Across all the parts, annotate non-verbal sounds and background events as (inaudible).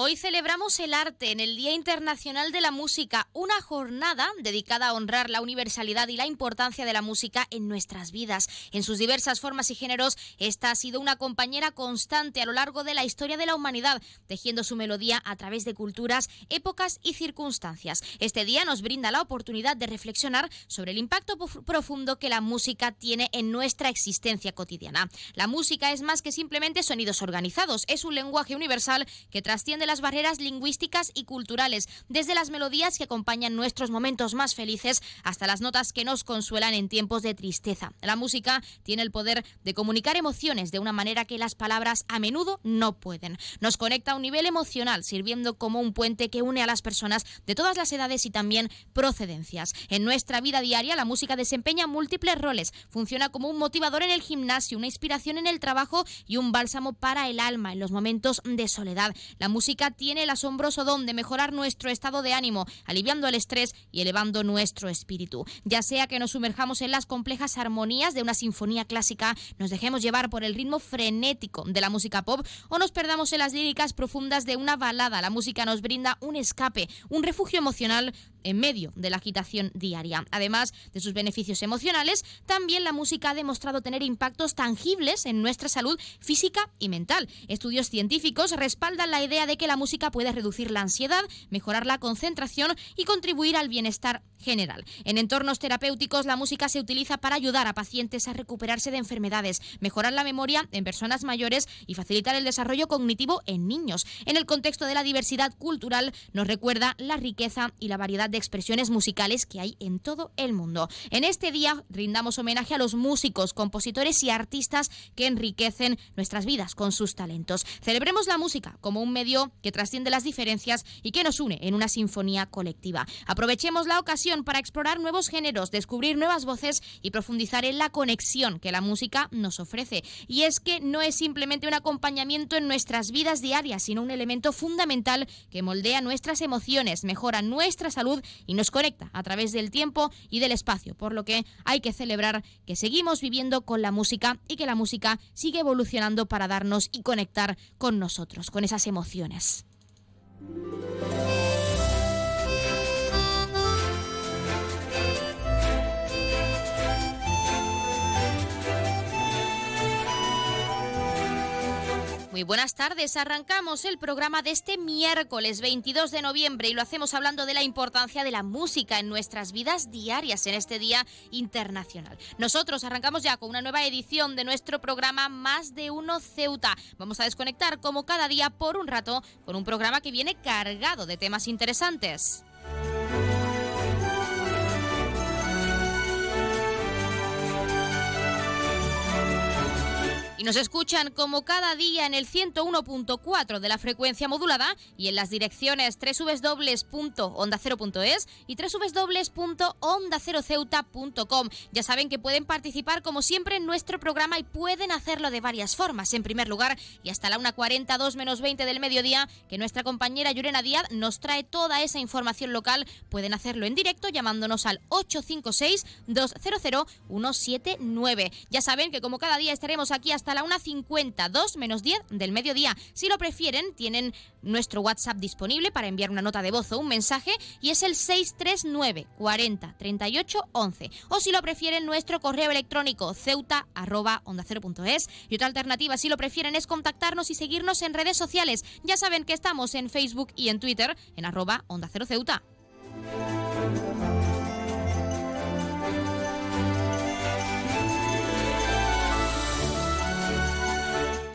Hoy celebramos el arte en el Día Internacional de la Música, una jornada dedicada a honrar la universalidad y la importancia de la música en nuestras vidas. En sus diversas formas y géneros, esta ha sido una compañera constante a lo largo de la historia de la humanidad, tejiendo su melodía a través de culturas, épocas y circunstancias. Este día nos brinda la oportunidad de reflexionar sobre el impacto profundo que la música tiene en nuestra existencia cotidiana. La música es más que simplemente sonidos organizados, es un lenguaje universal que trasciende las barreras lingüísticas y culturales, desde las melodías que acompañan nuestros momentos más felices hasta las notas que nos consuelan en tiempos de tristeza. La música tiene el poder de comunicar emociones de una manera que las palabras a menudo no pueden. Nos conecta a un nivel emocional, sirviendo como un puente que une a las personas de todas las edades y también procedencias. En nuestra vida diaria, la música desempeña múltiples roles. Funciona como un motivador en el gimnasio, una inspiración en el trabajo y un bálsamo para el alma en los momentos de soledad. La música tiene el asombroso don de mejorar nuestro estado de ánimo, aliviando el estrés y elevando nuestro espíritu. Ya sea que nos sumerjamos en las complejas armonías de una sinfonía clásica, nos dejemos llevar por el ritmo frenético de la música pop o nos perdamos en las líricas profundas de una balada, la música nos brinda un escape, un refugio emocional en medio de la agitación diaria. Además de sus beneficios emocionales, también la música ha demostrado tener impactos tangibles en nuestra salud física y mental. Estudios científicos respaldan la idea de que la música puede reducir la ansiedad, mejorar la concentración y contribuir al bienestar general. En entornos terapéuticos, la música se utiliza para ayudar a pacientes a recuperarse de enfermedades, mejorar la memoria en personas mayores y facilitar el desarrollo cognitivo en niños. En el contexto de la diversidad cultural, nos recuerda la riqueza y la variedad de expresiones musicales que hay en todo el mundo. En este día rindamos homenaje a los músicos, compositores y artistas que enriquecen nuestras vidas con sus talentos. Celebremos la música como un medio que trasciende las diferencias y que nos une en una sinfonía colectiva. Aprovechemos la ocasión para explorar nuevos géneros, descubrir nuevas voces y profundizar en la conexión que la música nos ofrece. Y es que no es simplemente un acompañamiento en nuestras vidas diarias, sino un elemento fundamental que moldea nuestras emociones, mejora nuestra salud y nos conecta a través del tiempo y del espacio, por lo que hay que celebrar que seguimos viviendo con la música y que la música sigue evolucionando para darnos y conectar con nosotros, con esas emociones. Muy buenas tardes. Arrancamos el programa de este miércoles 22 de noviembre y lo hacemos hablando de la importancia de la música en nuestras vidas diarias en este Día Internacional. Nosotros arrancamos ya con una nueva edición de nuestro programa Más de Uno Ceuta. Vamos a desconectar como cada día por un rato con un programa que viene cargado de temas interesantes. Nos escuchan como cada día en el 101.4 de la frecuencia modulada y en las direcciones www.ondacero.es y www.ondaceroceuta.com. Ya saben que pueden participar como siempre en nuestro programa y pueden hacerlo de varias formas. En primer lugar, y hasta la 1.42 menos 20 del mediodía, que nuestra compañera Yurena Díaz nos trae toda esa información local, pueden hacerlo en directo llamándonos al 856-200-179. Ya saben que como cada día estaremos aquí hasta hasta la 1.50, menos 10 del mediodía. Si lo prefieren, tienen nuestro WhatsApp disponible para enviar una nota de voz o un mensaje y es el 639 40 38 11. O si lo prefieren, nuestro correo electrónico ceuta arroba onda Y otra alternativa, si lo prefieren, es contactarnos y seguirnos en redes sociales. Ya saben que estamos en Facebook y en Twitter en arroba onda cero ceuta.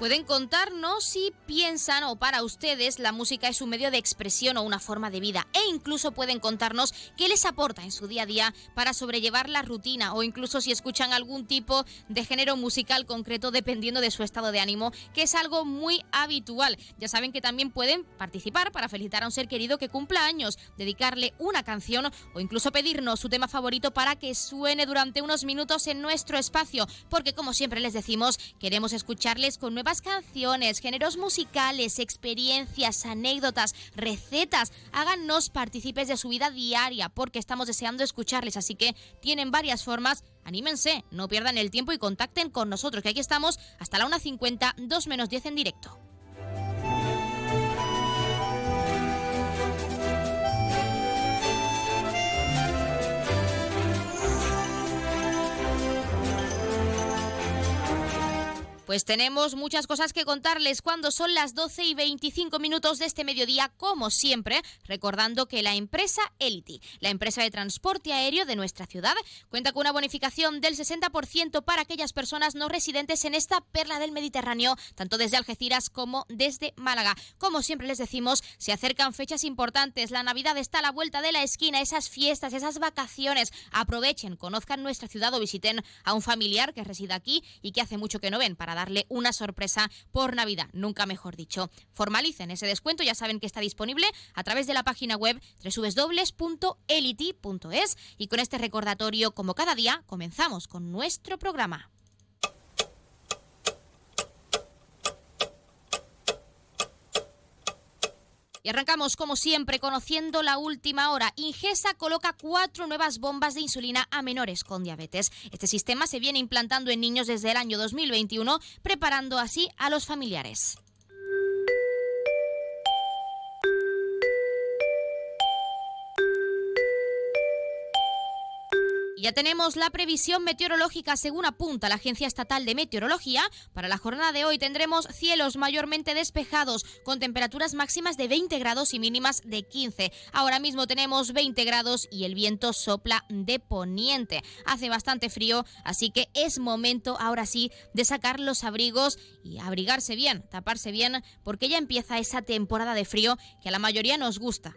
Pueden contarnos si piensan o para ustedes la música es un medio de expresión o una forma de vida e incluso pueden contarnos qué les aporta en su día a día para sobrellevar la rutina o incluso si escuchan algún tipo de género musical concreto dependiendo de su estado de ánimo, que es algo muy habitual. Ya saben que también pueden participar para felicitar a un ser querido que cumpla años, dedicarle una canción o incluso pedirnos su tema favorito para que suene durante unos minutos en nuestro espacio, porque como siempre les decimos, queremos escucharles con nuevas canciones, géneros musicales, experiencias, anécdotas, recetas. Háganos partícipes de su vida diaria porque estamos deseando escucharles, así que tienen varias formas. Anímense, no pierdan el tiempo y contacten con nosotros, que aquí estamos hasta la 1.50, 2 menos 10 en directo. Pues tenemos muchas cosas que contarles cuando son las 12 y 25 minutos de este mediodía, como siempre, recordando que la empresa Elity, la empresa de transporte aéreo de nuestra ciudad, cuenta con una bonificación del 60% para aquellas personas no residentes en esta perla del Mediterráneo, tanto desde Algeciras como desde Málaga. Como siempre les decimos, se acercan fechas importantes, la Navidad está a la vuelta de la esquina, esas fiestas, esas vacaciones. Aprovechen, conozcan nuestra ciudad o visiten a un familiar que reside aquí y que hace mucho que no ven para darle una sorpresa por Navidad, nunca mejor dicho. Formalicen ese descuento, ya saben que está disponible a través de la página web www.elity.es y con este recordatorio, como cada día, comenzamos con nuestro programa. Y arrancamos como siempre conociendo la última hora. Ingesa coloca cuatro nuevas bombas de insulina a menores con diabetes. Este sistema se viene implantando en niños desde el año 2021, preparando así a los familiares. Ya tenemos la previsión meteorológica según apunta la Agencia Estatal de Meteorología. Para la jornada de hoy tendremos cielos mayormente despejados con temperaturas máximas de 20 grados y mínimas de 15. Ahora mismo tenemos 20 grados y el viento sopla de poniente. Hace bastante frío, así que es momento ahora sí de sacar los abrigos y abrigarse bien, taparse bien, porque ya empieza esa temporada de frío que a la mayoría nos gusta.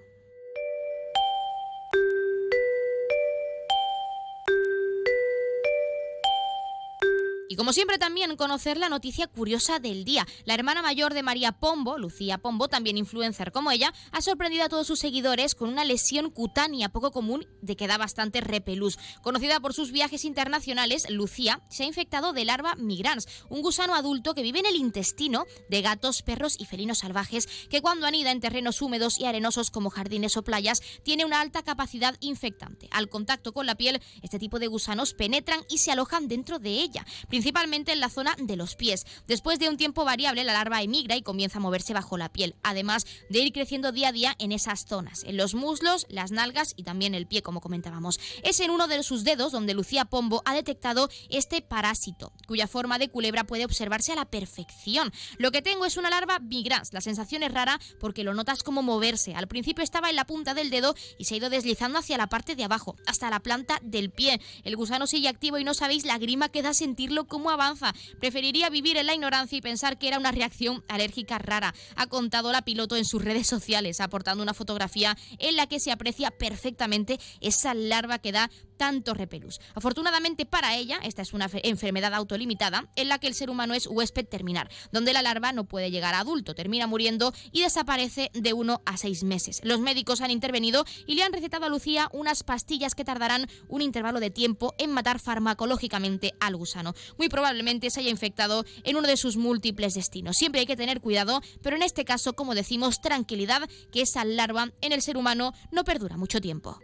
Y como siempre también conocer la noticia curiosa del día. La hermana mayor de María Pombo, Lucía Pombo, también influencer como ella, ha sorprendido a todos sus seguidores con una lesión cutánea poco común de que da bastante repelús. Conocida por sus viajes internacionales, Lucía se ha infectado de larva migrans, un gusano adulto que vive en el intestino de gatos, perros y felinos salvajes que cuando anida en terrenos húmedos y arenosos como jardines o playas tiene una alta capacidad infectante. Al contacto con la piel, este tipo de gusanos penetran y se alojan dentro de ella principalmente en la zona de los pies. Después de un tiempo variable, la larva emigra y comienza a moverse bajo la piel, además de ir creciendo día a día en esas zonas, en los muslos, las nalgas y también el pie, como comentábamos. Es en uno de sus dedos donde Lucía Pombo ha detectado este parásito, cuya forma de culebra puede observarse a la perfección. Lo que tengo es una larva migrans. La sensación es rara porque lo notas como moverse. Al principio estaba en la punta del dedo y se ha ido deslizando hacia la parte de abajo, hasta la planta del pie. El gusano sigue activo y no sabéis la grima que da sentirlo cómo avanza. Preferiría vivir en la ignorancia y pensar que era una reacción alérgica rara. Ha contado la piloto en sus redes sociales, aportando una fotografía en la que se aprecia perfectamente esa larva que da tanto repelús. Afortunadamente para ella, esta es una enfermedad autolimitada en la que el ser humano es huésped terminar, donde la larva no puede llegar a adulto, termina muriendo y desaparece de uno a seis meses. Los médicos han intervenido y le han recetado a Lucía unas pastillas que tardarán un intervalo de tiempo en matar farmacológicamente al gusano muy probablemente se haya infectado en uno de sus múltiples destinos. Siempre hay que tener cuidado, pero en este caso, como decimos, tranquilidad, que esa larva en el ser humano no perdura mucho tiempo.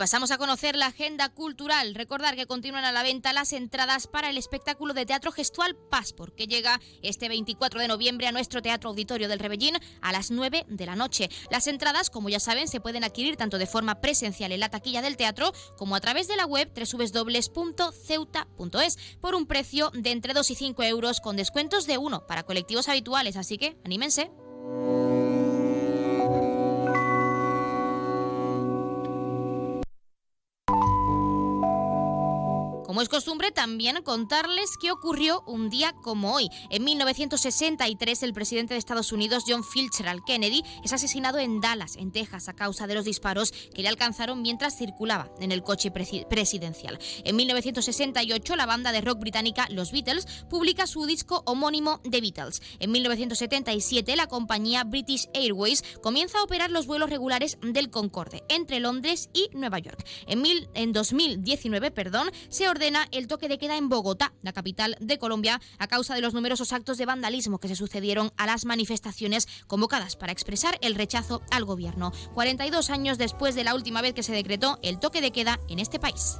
Pasamos a conocer la agenda cultural. Recordar que continúan a la venta las entradas para el espectáculo de teatro gestual Passport, que llega este 24 de noviembre a nuestro Teatro Auditorio del Rebellín a las 9 de la noche. Las entradas, como ya saben, se pueden adquirir tanto de forma presencial en la taquilla del teatro como a través de la web www.ceuta.es por un precio de entre 2 y 5 euros con descuentos de 1 para colectivos habituales. Así que anímense. Como es costumbre, también contarles qué ocurrió un día como hoy. En 1963, el presidente de Estados Unidos, John Fitzgerald Kennedy, es asesinado en Dallas, en Texas, a causa de los disparos que le alcanzaron mientras circulaba en el coche presidencial. En 1968, la banda de rock británica Los Beatles publica su disco homónimo The Beatles. En 1977, la compañía British Airways comienza a operar los vuelos regulares del Concorde entre Londres y Nueva York. En, en 2019, perdón, se ordena el toque de queda en Bogotá, la capital de Colombia, a causa de los numerosos actos de vandalismo que se sucedieron a las manifestaciones convocadas para expresar el rechazo al gobierno. 42 años después de la última vez que se decretó el toque de queda en este país.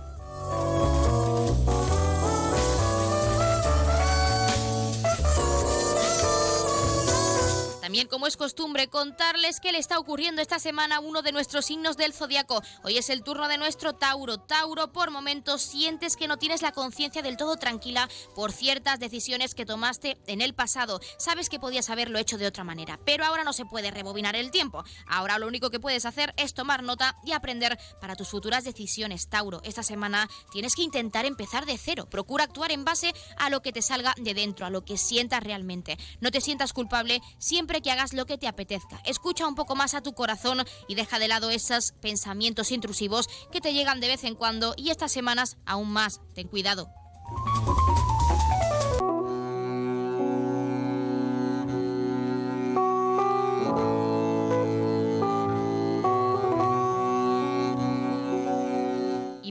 También, como es costumbre, contarles qué le está ocurriendo esta semana a uno de nuestros signos del zodiaco. Hoy es el turno de nuestro Tauro. Tauro, por momentos sientes que no tienes la conciencia del todo tranquila por ciertas decisiones que tomaste en el pasado. Sabes que podías haberlo hecho de otra manera, pero ahora no se puede rebobinar el tiempo. Ahora lo único que puedes hacer es tomar nota y aprender para tus futuras decisiones, Tauro. Esta semana tienes que intentar empezar de cero. Procura actuar en base a lo que te salga de dentro, a lo que sientas realmente. No te sientas culpable siempre que hagas lo que te apetezca. Escucha un poco más a tu corazón y deja de lado esos pensamientos intrusivos que te llegan de vez en cuando y estas semanas aún más. Ten cuidado.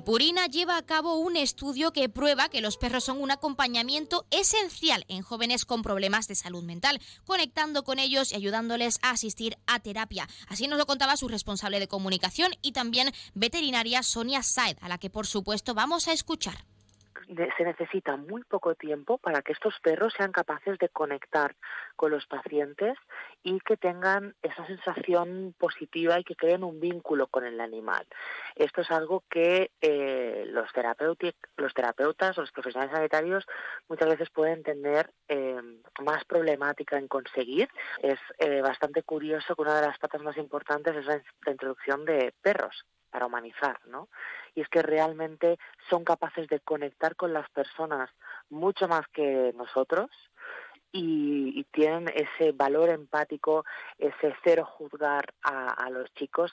Purina lleva a cabo un estudio que prueba que los perros son un acompañamiento esencial en jóvenes con problemas de salud mental, conectando con ellos y ayudándoles a asistir a terapia. Así nos lo contaba su responsable de comunicación y también veterinaria Sonia Said, a la que por supuesto vamos a escuchar se necesita muy poco tiempo para que estos perros sean capaces de conectar con los pacientes y que tengan esa sensación positiva y que creen un vínculo con el animal. Esto es algo que eh, los, los terapeutas o los profesionales sanitarios muchas veces pueden tener eh, más problemática en conseguir. Es eh, bastante curioso que una de las patas más importantes es la introducción de perros para humanizar, ¿no? Y es que realmente son capaces de conectar con las personas mucho más que nosotros y, tienen ese valor empático, ese cero juzgar a, los chicos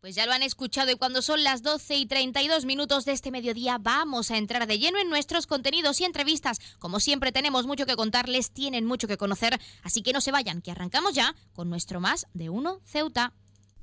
pues ya lo han escuchado y cuando son las 12 y 32 minutos de este mediodía vamos a entrar de lleno en nuestros contenidos y entrevistas. Como siempre tenemos mucho que contarles, tienen mucho que conocer, así que no se vayan, que arrancamos ya con nuestro Más de Uno Ceuta.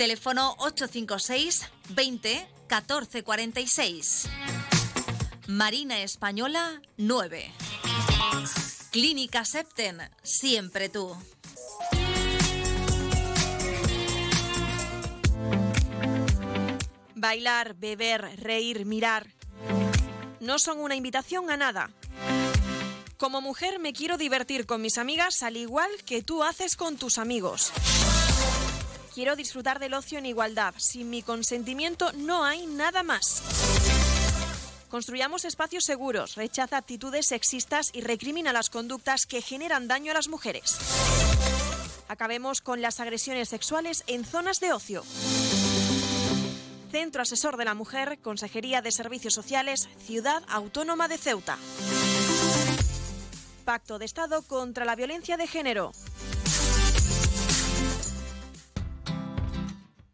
Teléfono 856 20 14 46. Marina Española 9. Clínica Septen, siempre tú. Bailar, beber, reír, mirar. No son una invitación a nada. Como mujer me quiero divertir con mis amigas al igual que tú haces con tus amigos. Quiero disfrutar del ocio en igualdad. Sin mi consentimiento no hay nada más. Construyamos espacios seguros, rechaza actitudes sexistas y recrimina las conductas que generan daño a las mujeres. Acabemos con las agresiones sexuales en zonas de ocio. Centro Asesor de la Mujer, Consejería de Servicios Sociales, Ciudad Autónoma de Ceuta. Pacto de Estado contra la Violencia de Género.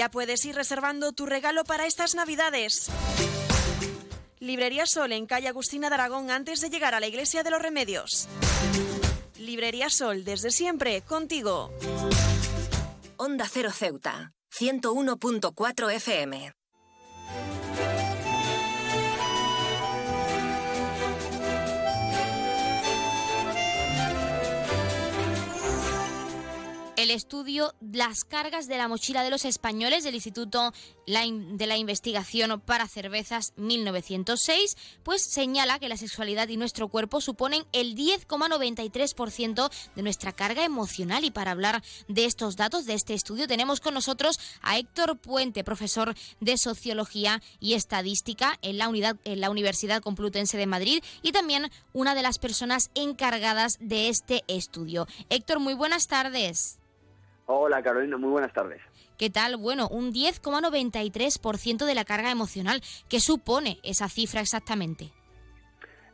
Ya puedes ir reservando tu regalo para estas Navidades. Librería Sol en calle Agustina de Aragón antes de llegar a la Iglesia de los Remedios. Librería Sol, desde siempre, contigo. Onda Cero Ceuta, 101.4 FM. El estudio Las cargas de la mochila de los españoles del Instituto de la Investigación para Cervezas 1906, pues señala que la sexualidad y nuestro cuerpo suponen el 10,93% de nuestra carga emocional. Y para hablar de estos datos, de este estudio, tenemos con nosotros a Héctor Puente, profesor de Sociología y Estadística en la, unidad, en la Universidad Complutense de Madrid y también una de las personas encargadas de este estudio. Héctor, muy buenas tardes. Hola Carolina, muy buenas tardes. ¿Qué tal? Bueno, un 10,93% de la carga emocional. ¿Qué supone esa cifra exactamente?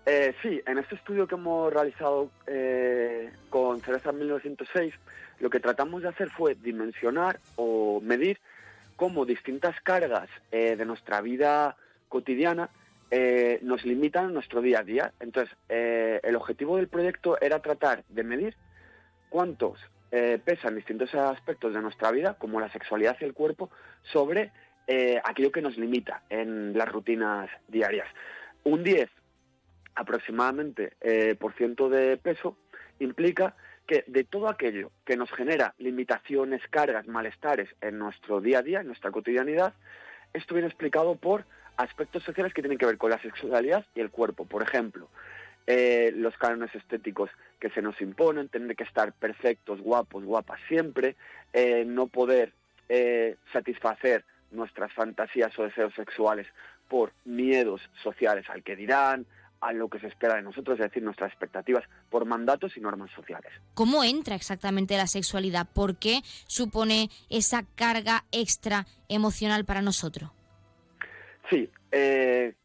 Eh, sí, en este estudio que hemos realizado eh, con Cereza 1906, lo que tratamos de hacer fue dimensionar o medir cómo distintas cargas eh, de nuestra vida cotidiana nos limitan en nuestro día a día. Entonces, el objetivo del proyecto era tratar de medir cuántos eh, pesan distintos aspectos de nuestra vida, como la sexualidad y el cuerpo, sobre eh, aquello que nos limita en las rutinas diarias. Un 10 aproximadamente eh, por ciento de peso implica que de todo aquello que nos genera limitaciones, cargas, malestares en nuestro día a día, en nuestra cotidianidad, esto viene explicado por aspectos sociales que tienen que ver con la sexualidad y el cuerpo. Por ejemplo, eh, los cánones estéticos que se nos imponen, tener que estar perfectos, guapos, guapas siempre, eh, no poder eh, satisfacer nuestras fantasías o deseos sexuales por miedos sociales al que dirán, a lo que se espera de nosotros, es decir, nuestras expectativas por mandatos y normas sociales. ¿Cómo entra exactamente la sexualidad? ¿Por qué supone esa carga extra emocional para nosotros? Sí,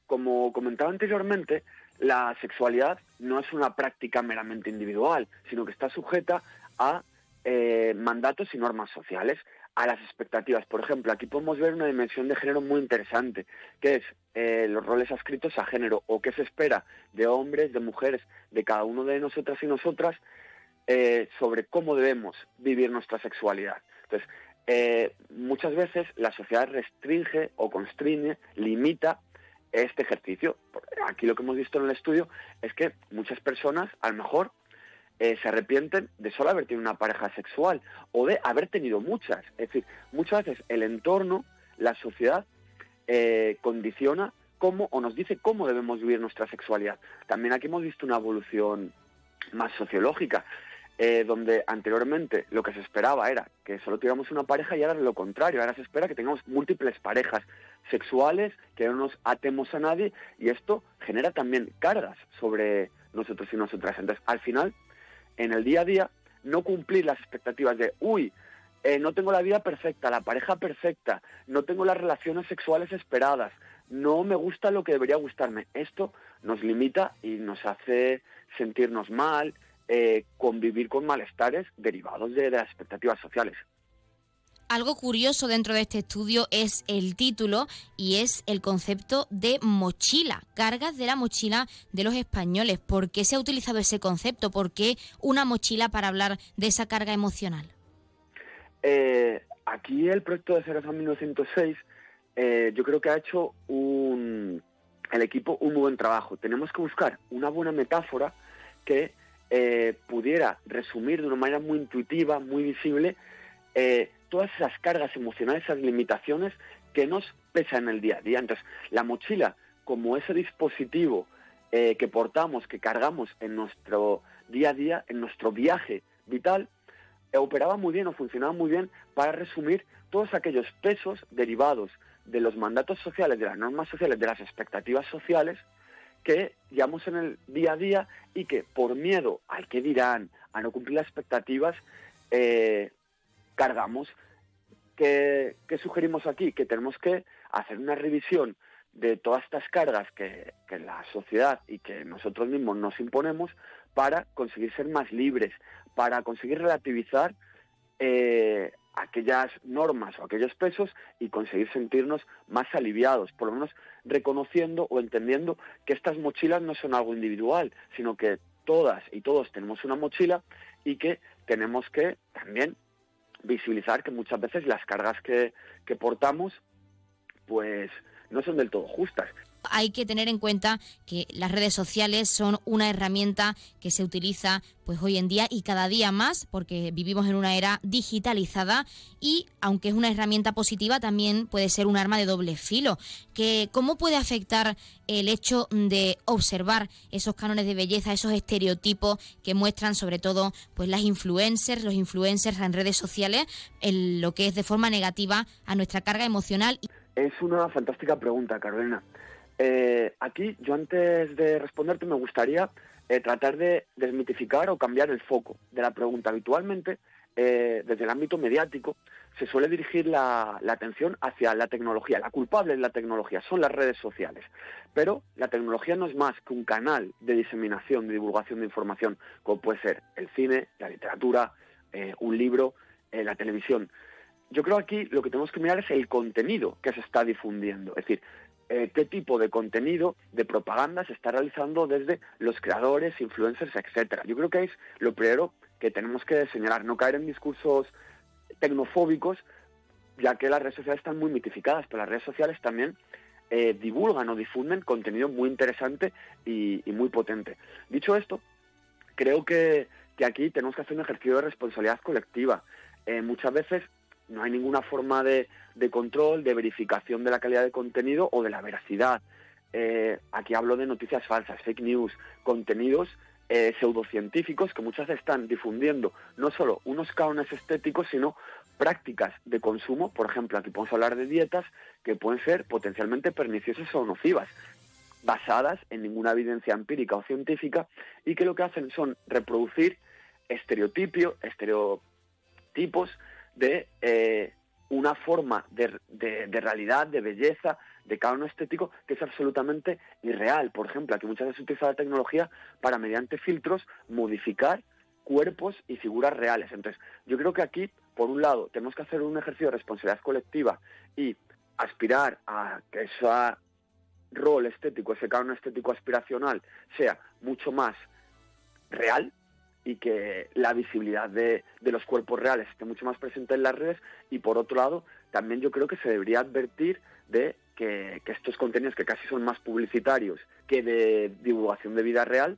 como comentaba anteriormente, la sexualidad no es una práctica meramente individual, sino que está sujeta a eh, mandatos y normas sociales, a las expectativas. Por ejemplo, aquí podemos ver una dimensión de género muy interesante, que es eh, los roles adscritos a género o qué se espera de hombres, de mujeres, de cada uno de nosotras y nosotras eh, sobre cómo debemos vivir nuestra sexualidad. Entonces, eh, muchas veces la sociedad restringe o constriñe, limita este ejercicio. Aquí lo que hemos visto en el estudio es que muchas personas, a lo mejor, eh, se arrepienten de solo haber tenido una pareja sexual o de haber tenido muchas. Es decir, muchas veces el entorno, la sociedad, eh, condiciona cómo o nos dice cómo debemos vivir nuestra sexualidad. También aquí hemos visto una evolución más sociológica. Eh, donde anteriormente lo que se esperaba era que solo tuviéramos una pareja y ahora lo contrario, ahora se espera que tengamos múltiples parejas sexuales, que no nos atemos a nadie y esto genera también cargas sobre nosotros y nosotras. Entonces, al final, en el día a día, no cumplir las expectativas de, uy, eh, no tengo la vida perfecta, la pareja perfecta, no tengo las relaciones sexuales esperadas, no me gusta lo que debería gustarme. Esto nos limita y nos hace sentirnos mal, eh, convivir con malestares derivados de, las expectativas sociales. Algo curioso dentro de este estudio es el título y es el concepto de mochila, cargas de la mochila de los españoles. ¿Por qué se ha utilizado ese concepto? ¿Por qué una mochila para hablar de esa carga emocional? Eh, aquí el proyecto de Cerezo 1906 eh, yo creo que ha hecho un, el equipo un buen trabajo. Tenemos que buscar una buena metáfora que eh, pudiera resumir de una manera muy intuitiva, muy visible, eh, todas esas cargas emocionales, esas limitaciones que nos pesan en el día a día. Entonces, la mochila, como ese dispositivo eh, que portamos, que cargamos en nuestro día a día, en nuestro viaje vital, operaba muy bien o funcionaba muy bien para resumir todos aquellos pesos derivados de los mandatos sociales, de las normas sociales, de las expectativas sociales, que llevamos en el día a día y que por miedo al que dirán, a no cumplir las expectativas, eh, cargamos. ¿Qué, sugerimos aquí? Que tenemos que hacer una revisión de todas estas cargas que, la sociedad y que nosotros mismos nos imponemos para conseguir ser más libres, para conseguir relativizar eh, aquellas normas o aquellos pesos y conseguir sentirnos más aliviados, por lo menos reconociendo o entendiendo que estas mochilas no son algo individual, sino que todas y todos tenemos una mochila y que tenemos que también visibilizar que muchas veces las cargas que, que portamos pues no son del todo justas hay que tener en cuenta que las redes sociales son una herramienta que se utiliza pues hoy en día y cada día más porque vivimos en una era digitalizada y aunque es una herramienta positiva también puede ser un arma de doble filo. Que cómo puede afectar el hecho de observar esos cánones de belleza, esos estereotipos que muestran sobre todo pues las influencers, los influencers en redes sociales, en lo que es de forma negativa a nuestra carga emocional. Es una fantástica pregunta, Carolina. Eh, aquí, yo antes de responderte, me gustaría eh, tratar de desmitificar o cambiar el foco de la pregunta. Habitualmente, eh, desde el ámbito mediático, se suele dirigir la, atención hacia la tecnología. La culpable es la tecnología, son las redes sociales. Pero la tecnología no es más que un canal de diseminación, de divulgación de información, como puede ser el cine, la literatura, un libro, la televisión. Yo creo aquí lo que tenemos que mirar es el contenido que se está difundiendo. Es decir, eh, qué tipo de contenido de propaganda se está realizando desde los creadores, influencers, etcétera. Yo creo que es lo primero que tenemos que señalar, no caer en discursos tecnofóbicos, ya que las redes sociales están muy mitificadas, pero las redes sociales también eh, divulgan o difunden contenido muy interesante y, muy potente. Dicho esto, creo que, aquí tenemos que hacer un ejercicio de responsabilidad colectiva. Eh, muchas veces no hay ninguna forma de, control, de verificación de la calidad de contenido o de la veracidad. Eh, aquí hablo de noticias falsas, fake news, contenidos eh, pseudocientíficos que muchas están difundiendo no solo unos cánones estéticos, sino prácticas de consumo. Por ejemplo, aquí podemos hablar de dietas que pueden ser potencialmente perniciosas o nocivas, basadas en ninguna evidencia empírica o científica y que lo que hacen son reproducir estereotipos, estereotipos de eh, una forma de, realidad, de belleza, de canon estético que es absolutamente irreal. Por ejemplo, aquí muchas veces se utiliza la tecnología para, mediante filtros, modificar cuerpos y figuras reales. Entonces, yo creo que aquí, por un lado, tenemos que hacer un ejercicio de responsabilidad colectiva y aspirar a que ese rol estético, ese canon estético aspiracional, sea mucho más real, y que la visibilidad de, de, los cuerpos reales esté mucho más presente en las redes. Y por otro lado también yo creo que se debería advertir de que, que estos contenidos que casi son más publicitarios que de divulgación de vida real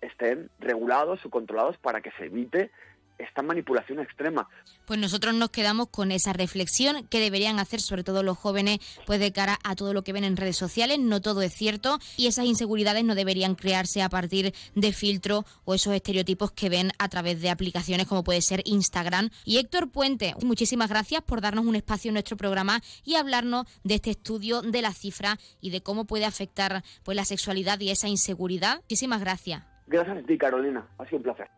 estén regulados o controlados para que se evite esta manipulación extrema. Pues nosotros nos quedamos con esa reflexión que deberían hacer sobre todo los jóvenes pues de cara a todo lo que ven en redes sociales, no todo es cierto y esas inseguridades no deberían crearse a partir de filtro o esos estereotipos que ven a través de aplicaciones como puede ser Instagram. Y Héctor Puente, muchísimas gracias por darnos un espacio en nuestro programa y hablarnos de este estudio de la cifra y de cómo puede afectar pues la sexualidad y esa inseguridad. Muchísimas gracias. Gracias a ti, Carolina. Ha sido un placer.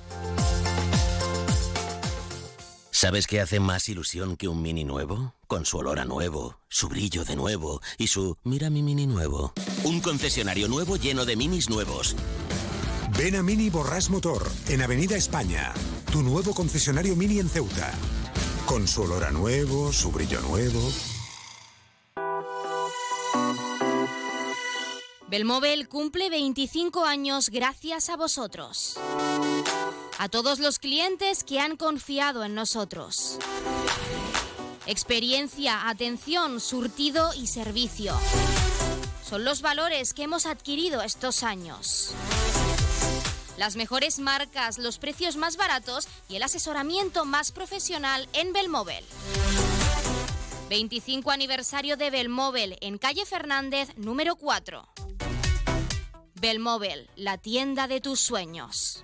¿Sabes qué hace más ilusión que un mini nuevo? Con su olor a nuevo, su brillo de nuevo y su mira mi mini nuevo. Un concesionario nuevo lleno de minis nuevos. Ven a Mini Borras Motor, en Avenida España. Tu nuevo concesionario Mini en Ceuta. Con su olor a nuevo, su brillo nuevo. Belmóvil cumple 25 años gracias a vosotros. A todos los clientes que han confiado en nosotros. Experiencia, atención, surtido y servicio. Son los valores que hemos adquirido estos años. Las mejores marcas, los precios más baratos y el asesoramiento más profesional en Belmóvil. 25 aniversario de Belmóvil en calle Fernández número 4. Belmóvil, la tienda de tus sueños.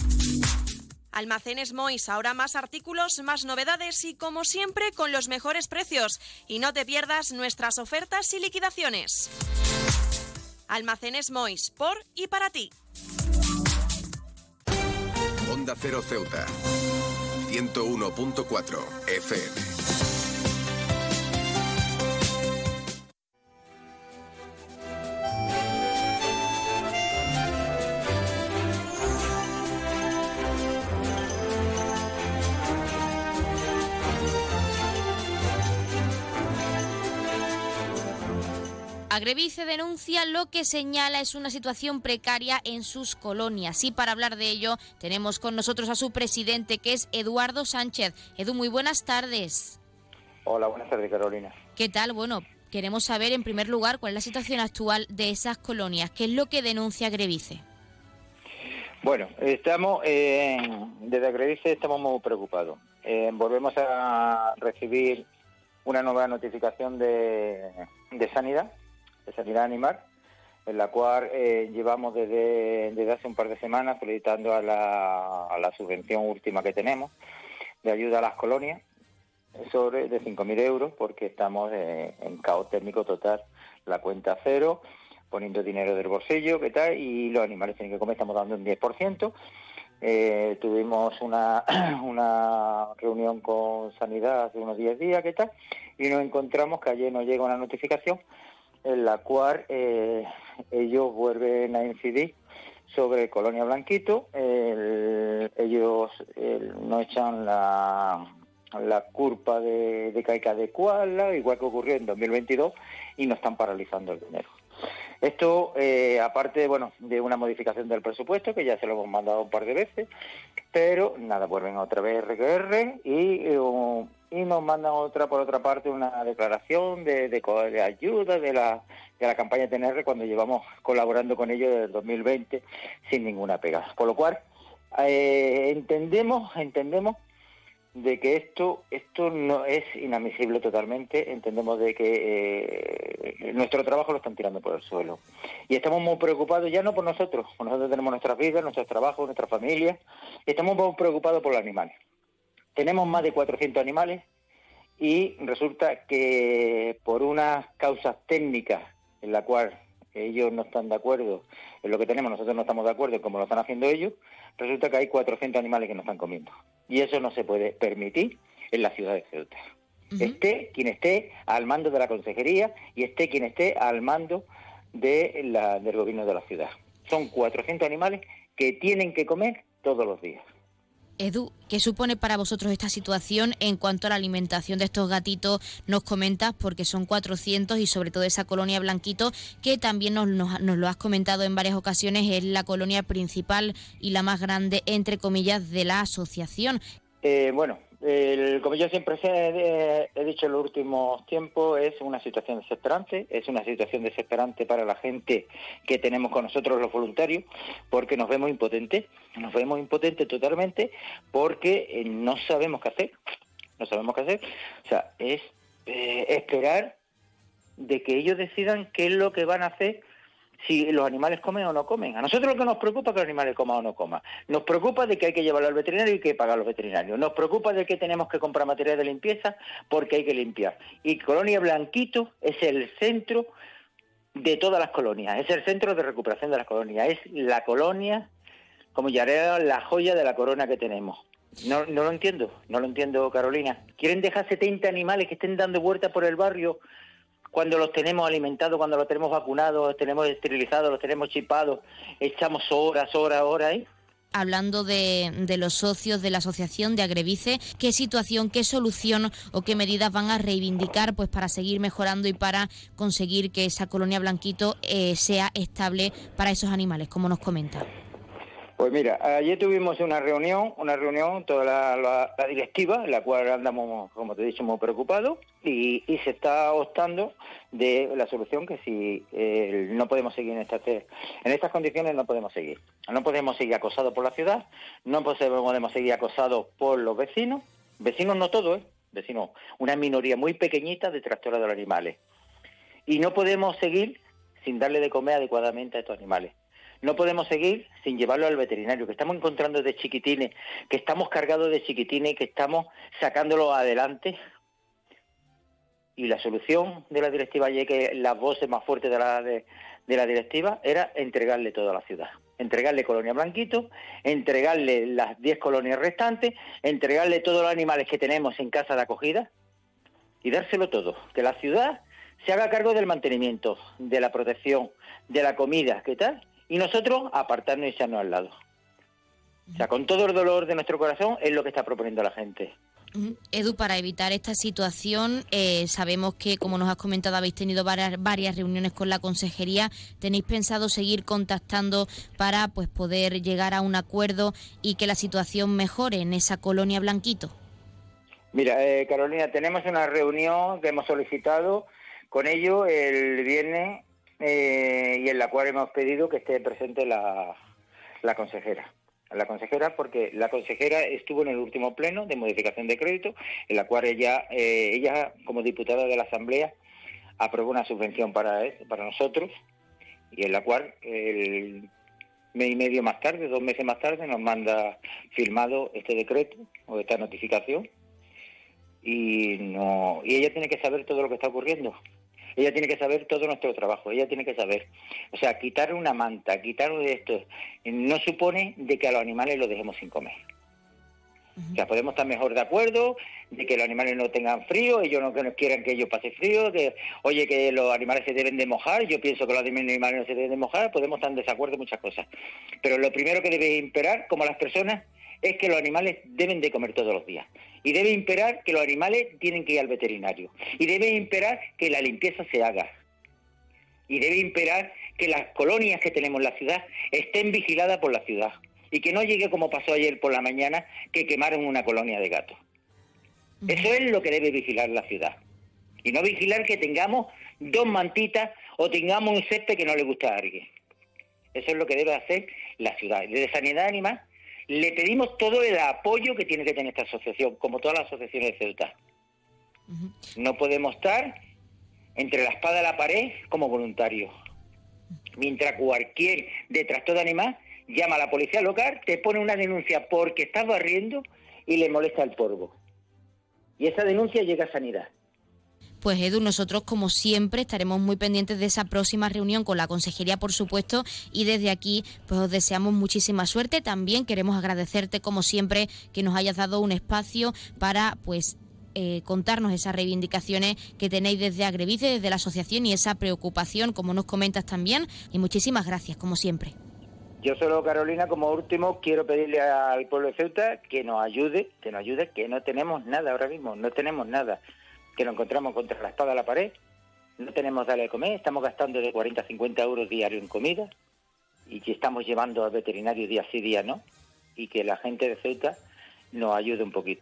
Almacenes Mois, ahora más artículos, más novedades y como siempre con los mejores precios. Y no te pierdas nuestras ofertas y liquidaciones. Almacenes Mois, por y para ti. Onda Cero Ceuta, 101.4 FM. Agrevice denuncia lo que señala es una situación precaria en sus colonias. Y para hablar de ello, tenemos con nosotros a su presidente, que es Eduardo Sánchez. Edu, muy buenas tardes. Hola, buenas tardes, Carolina. ¿Qué tal? Bueno, queremos saber en primer lugar cuál es la situación actual de esas colonias. ¿Qué es lo que denuncia Agrevice? Bueno, estamos, desde Agrevice estamos muy preocupados. eh, volvemos a recibir una nueva notificación de, de sanidad, de sanidad animal, en la cual eh, llevamos desde, hace un par de semanas solicitando a la, subvención última que tenemos de ayuda a las colonias sobre de 5.000 euros porque estamos eh, en caos técnico total, la cuenta cero, poniendo dinero del bolsillo, ¿qué tal? Y los animales tienen que comer, estamos dando un 10%. Eh, tuvimos una, (clears throat) una reunión con Sanidad hace unos 10 días, ¿qué tal? Y nos encontramos que ayer nos llega una notificación en la cual eh, ellos vuelven a incidir sobre Colonia Blanquito. ellos nos echan la, la culpa de, de Kuala, igual que ocurrió en 2022, y nos están paralizando el dinero. Esto, eh, aparte, bueno, de una modificación del presupuesto, que ya se lo hemos mandado un par de veces, pero nada, vuelven otra vez RQR y, uh, y nos mandan otra, por otra parte, una declaración de, de, ayuda de la, de la campaña TNR cuando llevamos colaborando con ellos desde el 2020 sin ninguna pega. Por lo cual, eh, entendemos, entendemos de que esto esto no es inadmisible totalmente entendemos de que eh, nuestro trabajo lo están tirando por el suelo y estamos muy preocupados ya no por nosotros nosotros tenemos nuestras vidas nuestros trabajos nuestras familias estamos muy preocupados por los animales tenemos más de 400 animales y resulta que por unas causas técnicas en la cual ellos no están de acuerdo en lo que tenemos, nosotros no estamos de acuerdo en cómo lo están haciendo ellos, resulta que hay 400 animales que no están comiendo. Y eso no se puede permitir en la ciudad de Ceuta. Esté quien esté al mando de la consejería y esté quien esté al mando de la, del gobierno de la ciudad. Son 400 animales que tienen que comer todos los días. Edu, ¿qué supone para vosotros esta situación en cuanto a la alimentación de estos gatitos? Nos comentas porque son 400 y sobre todo esa colonia Blanquito, que también nos, lo has comentado en varias ocasiones, es la colonia principal y la más grande, entre comillas, de la asociación. Eh, bueno, el, como yo siempre he, dicho en los últimos tiempos, es una situación desesperante, es una situación desesperante para la gente que tenemos con nosotros los voluntarios, porque nos vemos impotentes, nos vemos impotentes totalmente, porque eh, no sabemos qué hacer, no sabemos qué hacer, o sea, es eh, esperar de que ellos decidan qué es lo que van a hacer si los animales comen o no comen. A nosotros lo que nos preocupa es que los animales coman o no coman. Nos preocupa de que hay que llevarlo al veterinario y que pagar los veterinarios. Nos preocupa de que tenemos que comprar material de limpieza porque hay que limpiar. Y Colonia Blanquito es el centro de todas las colonias, es el centro de recuperación de las colonias, es la colonia, como era la joya de la corona que tenemos. No, no lo entiendo, no lo entiendo, Carolina. ¿Quieren dejar 70 animales que estén dando vueltas por el barrio cuando los tenemos alimentados, cuando los tenemos vacunados, los tenemos esterilizados, los tenemos chipados, echamos horas, horas, horas ahí. Hablando de, de, los socios de la asociación de Agrevice, ¿qué situación, qué solución o qué medidas van a reivindicar pues para seguir mejorando y para conseguir que esa colonia Blanquito eh, sea estable para esos animales, como nos comenta? Pues mira, ayer tuvimos una reunión, una reunión, toda la, directiva, en la cual andamos, como te he dicho, muy preocupados, y, se está optando de la solución que si eh, no podemos seguir en estas, en estas condiciones, no podemos seguir. No podemos seguir acosados por la ciudad, no podemos seguir acosados por los vecinos, vecinos no todos, ¿eh? vecinos, una minoría muy pequeñita de tractores de los animales. Y no podemos seguir sin darle de comer adecuadamente a estos animales. No podemos seguir sin llevarlo al veterinario, que estamos encontrando de chiquitines, que estamos cargados de chiquitines, que estamos sacándolo adelante. Y la solución de la directiva, y que las voces más fuertes de la, de, la directiva, era entregarle toda la ciudad. Entregarle Colonia Blanquito, entregarle las 10 colonias restantes, entregarle todos los animales que tenemos en casa de acogida y dárselo todo. Que la ciudad se haga cargo del mantenimiento, de la protección, de la comida, ¿qué tal? Y nosotros apartarnos y echarnos al lado. O sea, con todo el dolor de nuestro corazón es lo que está proponiendo la gente. Edu, para evitar esta situación, eh, sabemos que, como nos has comentado, habéis tenido varias, varias, reuniones con la consejería. ¿Tenéis pensado seguir contactando para pues, poder llegar a un acuerdo y que la situación mejore en esa colonia Blanquito? Mira, eh, Carolina, tenemos una reunión que hemos solicitado con ellos el viernes eh, y en la cual hemos pedido que esté presente la, consejera. la consejera porque la consejera estuvo en el último pleno de modificación de crédito, en la cual ella, eh, ella como diputada de la Asamblea, aprobó una subvención para, para nosotros. Y en la cual el mes y medio más tarde, dos meses más tarde, nos manda firmado este decreto o esta notificación. Y no y ella tiene que saber todo lo que está ocurriendo ella tiene que saber todo nuestro trabajo, ella tiene que saber. O sea, quitar una manta, quitar esto, no supone de que a los animales los dejemos sin comer. O sea, podemos estar mejor de acuerdo de que los animales no tengan frío, ellos no, que no quieran que ellos pasen frío, que, oye, que los animales se deben de mojar, yo pienso que los animales no se deben de mojar, podemos estar en desacuerdo en muchas cosas. Pero lo primero que debe imperar, como las personas, es que los animales deben de comer todos los días. Y debe imperar que los animales tienen que ir al veterinario. Y debe imperar que la limpieza se haga. Y debe imperar que las colonias que tenemos en la ciudad estén vigiladas por la ciudad. Y que no llegue como pasó ayer por la mañana, que quemaron una colonia de gatos. Eso es lo que debe vigilar la ciudad. Y no vigilar que tengamos dos mantitas o tengamos un césped que no le gusta a alguien. Eso es lo que debe hacer la ciudad. De sanidad animal le pedimos todo el apoyo que tiene que tener esta asociación, como todas las asociaciones de Ceuta. No podemos estar entre la espada y la pared como voluntarios. Mientras cualquier detractor de animal llama a la policía local, te pone una denuncia porque estás barriendo y le molesta el polvo. Y esa denuncia llega a sanidad. Pues Edu, nosotros como siempre estaremos muy pendientes de esa próxima reunión con la consejería, por supuesto, y desde aquí pues os deseamos muchísima suerte. También queremos agradecerte como siempre que nos hayas dado un espacio para pues eh, contarnos esas reivindicaciones que tenéis desde Agrevice, desde la asociación y esa preocupación, como nos comentas también. Y muchísimas gracias, como siempre. Yo solo, Carolina, como último, quiero pedirle al pueblo de Ceuta que nos ayude, que nos ayude, que no tenemos nada ahora mismo, no tenemos nada que nos encontramos contra la espada de la pared, no tenemos darle de comer, estamos gastando de 40 a 50 euros diario en comida y que estamos llevando al veterinario día sí, día no, y que la gente de Ceuta nos ayude un poquito.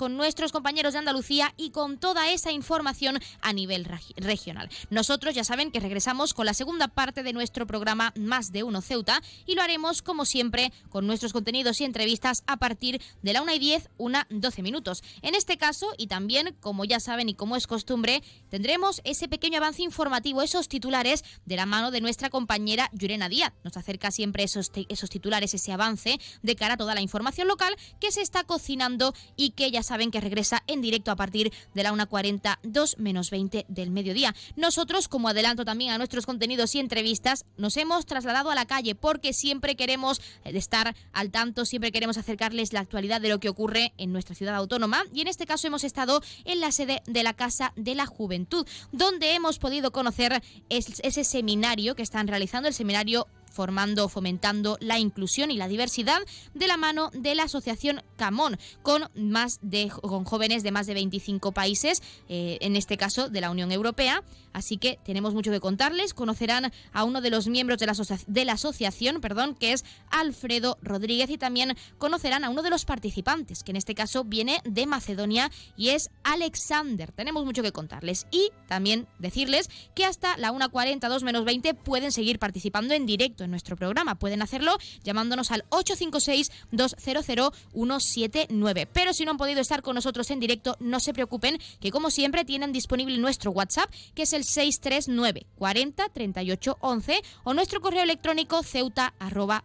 con nuestros compañeros de Andalucía y con toda esa información a nivel regional. Nosotros ya saben que regresamos con la segunda parte de nuestro programa Más de Uno Ceuta y lo haremos como siempre con nuestros contenidos y entrevistas a partir de la 1 y 10, una 12 minutos. En este caso y también, como ya saben y como es costumbre, tendremos ese pequeño avance informativo, esos titulares de la mano de nuestra compañera Yurena Díaz. Nos acerca siempre esos, esos titulares, ese avance de cara a toda la información local que se está cocinando y que ya saben que regresa en directo a partir de la 1.40, 2 menos 20 del mediodía. Nosotros, como adelanto también a nuestros contenidos y entrevistas, nos hemos trasladado a la calle porque siempre queremos eh, estar al tanto, siempre queremos acercarles la actualidad de lo que ocurre en nuestra ciudad autónoma y en este caso hemos estado en la sede de la Casa de la Juventud, donde hemos podido conocer ese seminario que están realizando, el seminario formando, fomentando la inclusión y la diversidad de la mano de la Asociación Camón, con más de con jóvenes de más de 25 países, eh, en este caso de la Unión Europea. Así que tenemos mucho que contarles. Conocerán a uno de los miembros de la, de la asociación, perdón, que es Alfredo Rodríguez, y también conocerán a uno de los participantes, que en este caso viene de Macedonia y es Alexander. Tenemos mucho que contarles y también decirles que hasta la 1.40, 2 menos 20 pueden seguir participando en directo nuestro programa. Pueden hacerlo llamándonos al 856-200-179. Pero si no han podido estar con nosotros en directo, no se preocupen, que como siempre tienen disponible nuestro WhatsApp, que es el 639 40 38 11 o nuestro correo electrónico ceuta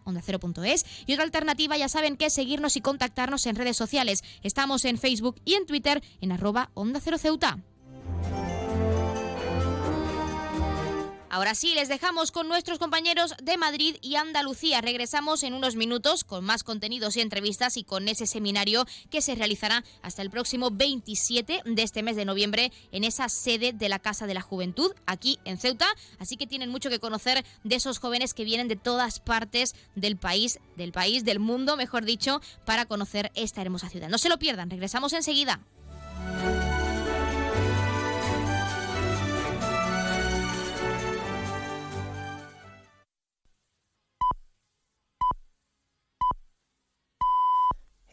onda cero. Y otra alternativa ya saben que es seguirnos y contactarnos en redes sociales. Estamos en Facebook y en Twitter en arroba onda cero ceuta. Ahora sí, les dejamos con nuestros compañeros de Madrid y Andalucía. Regresamos en unos minutos con más contenidos y entrevistas y con ese seminario que se realizará hasta el próximo 27 de este mes de noviembre en esa sede de la Casa de la Juventud, aquí en Ceuta. Así que tienen mucho que conocer de esos jóvenes que vienen de todas partes del país, del país, del mundo, mejor dicho, para conocer esta hermosa ciudad. No se lo pierdan, regresamos enseguida.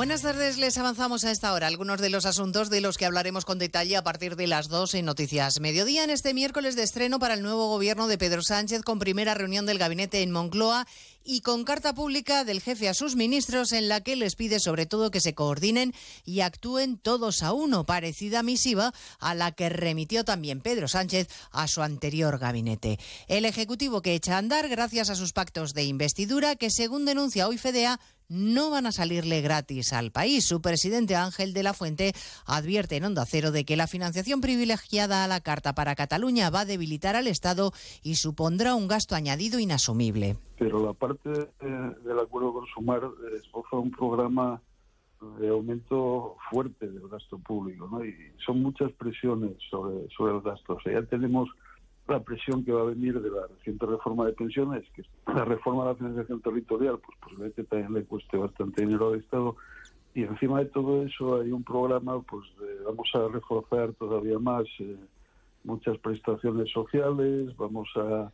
Buenas tardes, les avanzamos a esta hora algunos de los asuntos de los que hablaremos con detalle a partir de las 2 en Noticias Mediodía en este miércoles de estreno para el nuevo gobierno de Pedro Sánchez con primera reunión del gabinete en Moncloa y con carta pública del jefe a sus ministros en la que les pide sobre todo que se coordinen y actúen todos a uno, parecida misiva a la que remitió también Pedro Sánchez a su anterior gabinete. El Ejecutivo que echa a andar gracias a sus pactos de investidura que según denuncia hoy FEDEA no van a salirle gratis al país. Su presidente Ángel de la Fuente advierte en Onda Cero de que la financiación privilegiada a la Carta para Cataluña va a debilitar al Estado y supondrá un gasto añadido inasumible. Pero la parte del acuerdo con Sumar esboza un programa de aumento fuerte del gasto público, ¿no? Y son muchas presiones sobre, sobre el gasto. O sea, ya tenemos la presión que va a venir de la reciente reforma de pensiones, que es la reforma de la financiación territorial, pues posiblemente también le cueste bastante dinero al Estado. Y encima de todo eso hay un programa, pues vamos a reforzar todavía más eh, muchas prestaciones sociales, vamos a,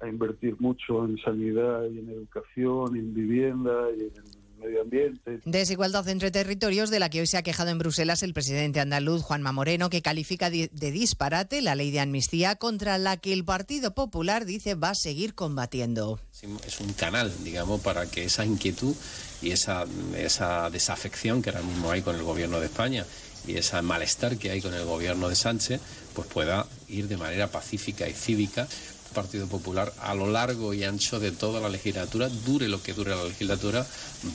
a invertir mucho en sanidad y en educación, en vivienda y en medio ambiente. Desigualdad entre territorios de la que hoy se ha quejado en Bruselas el presidente andaluz Juanma Moreno, que califica de disparate la ley de amnistía contra la que el Partido Popular dice va a seguir combatiendo. Es un canal, digamos, para que esa inquietud y esa, esa desafección que ahora mismo hay con el gobierno de España y ese malestar que hay con el gobierno de Sánchez, pues pueda ir de manera pacífica y cívica Partido Popular a lo largo y ancho de toda la legislatura, dure lo que dure la legislatura,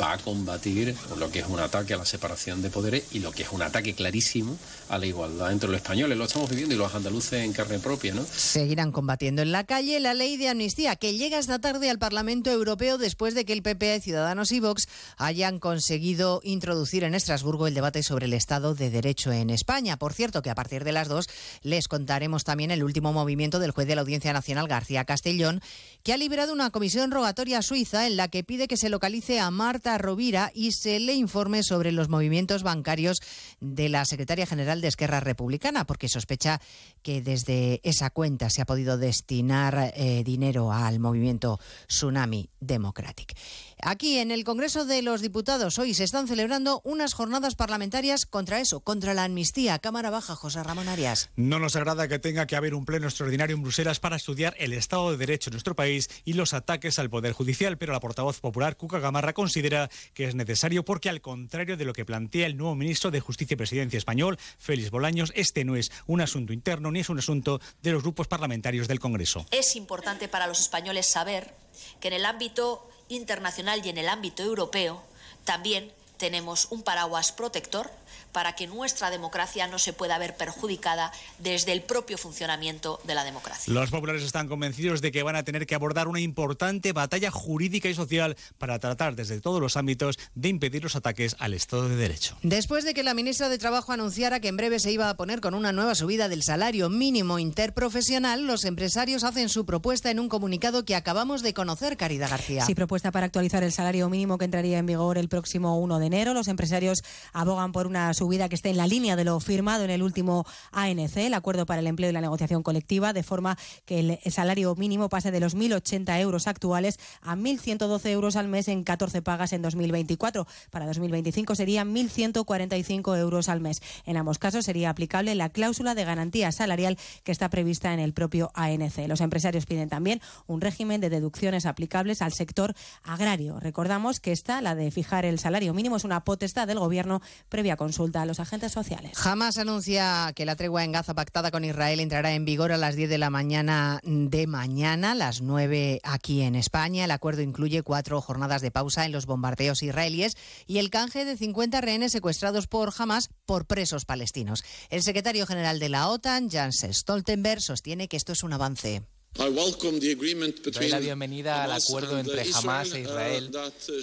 va a combatir lo que es un ataque a la separación de poderes y lo que es un ataque clarísimo a la igualdad entre los españoles. Lo estamos viviendo y los andaluces en carne propia, ¿no? Seguirán combatiendo en la calle la ley de amnistía que llega esta tarde al Parlamento Europeo después de que el PP, Ciudadanos y Vox hayan conseguido introducir en Estrasburgo el debate sobre el Estado de Derecho en España. Por cierto, que a partir de las dos les contaremos también el último movimiento del juez de la Audiencia Nacional García Castellón, que ha liberado una comisión rogatoria suiza en la que pide que se localice a Marta Rovira y se le informe sobre los movimientos bancarios de la secretaria general de Esquerra Republicana, porque sospecha que desde esa cuenta se ha podido destinar eh, dinero al movimiento Tsunami Democratic. Aquí en el Congreso de los Diputados hoy se están celebrando unas jornadas parlamentarias contra eso, contra la amnistía. Cámara Baja, José Ramón Arias. No nos agrada que tenga que haber un pleno extraordinario en Bruselas para estudiar el Estado de Derecho en nuestro país y los ataques al Poder Judicial, pero la portavoz popular Cuca Gamarra considera que es necesario porque, al contrario de lo que plantea el nuevo ministro de Justicia y Presidencia español, Félix Bolaños, este no es un asunto interno ni es un asunto de los grupos parlamentarios del Congreso. Es importante para los españoles saber que en el ámbito internacional y en el ámbito europeo también tenemos un paraguas protector para que nuestra democracia no se pueda ver perjudicada desde el propio funcionamiento de la democracia. Los populares están convencidos de que van a tener que abordar una importante batalla jurídica y social para tratar desde todos los ámbitos de impedir los ataques al Estado de Derecho. Después de que la ministra de Trabajo anunciara que en breve se iba a poner con una nueva subida del salario mínimo interprofesional, los empresarios hacen su propuesta en un comunicado que acabamos de conocer, Caridad García. Sí, propuesta para actualizar el salario mínimo que entraría en vigor el próximo 1 de enero. Los empresarios abogan por una subida que esté en la línea de lo firmado en el último ANC, el Acuerdo para el Empleo y la Negociación Colectiva, de forma que el salario mínimo pase de los 1.080 euros actuales a 1.112 euros al mes en 14 pagas en 2024. Para 2025 serían 1.145 euros al mes. En ambos casos sería aplicable la cláusula de garantía salarial que está prevista en el propio ANC. Los empresarios piden también un régimen de deducciones aplicables al sector agrario. Recordamos que esta, la de fijar el salario mínimo, es una potestad del Gobierno previa consulta consulta a los agentes sociales. Jamás anuncia que la tregua en Gaza pactada con Israel entrará en vigor a las 10 de la mañana de mañana, las 9 aquí en España. El acuerdo incluye cuatro jornadas de pausa en los bombardeos israelíes y el canje de 50 rehenes secuestrados por Hamas por presos palestinos. El secretario general de la OTAN, Jens Stoltenberg, sostiene que esto es un avance. Doy la bienvenida al acuerdo entre Hamas e Israel,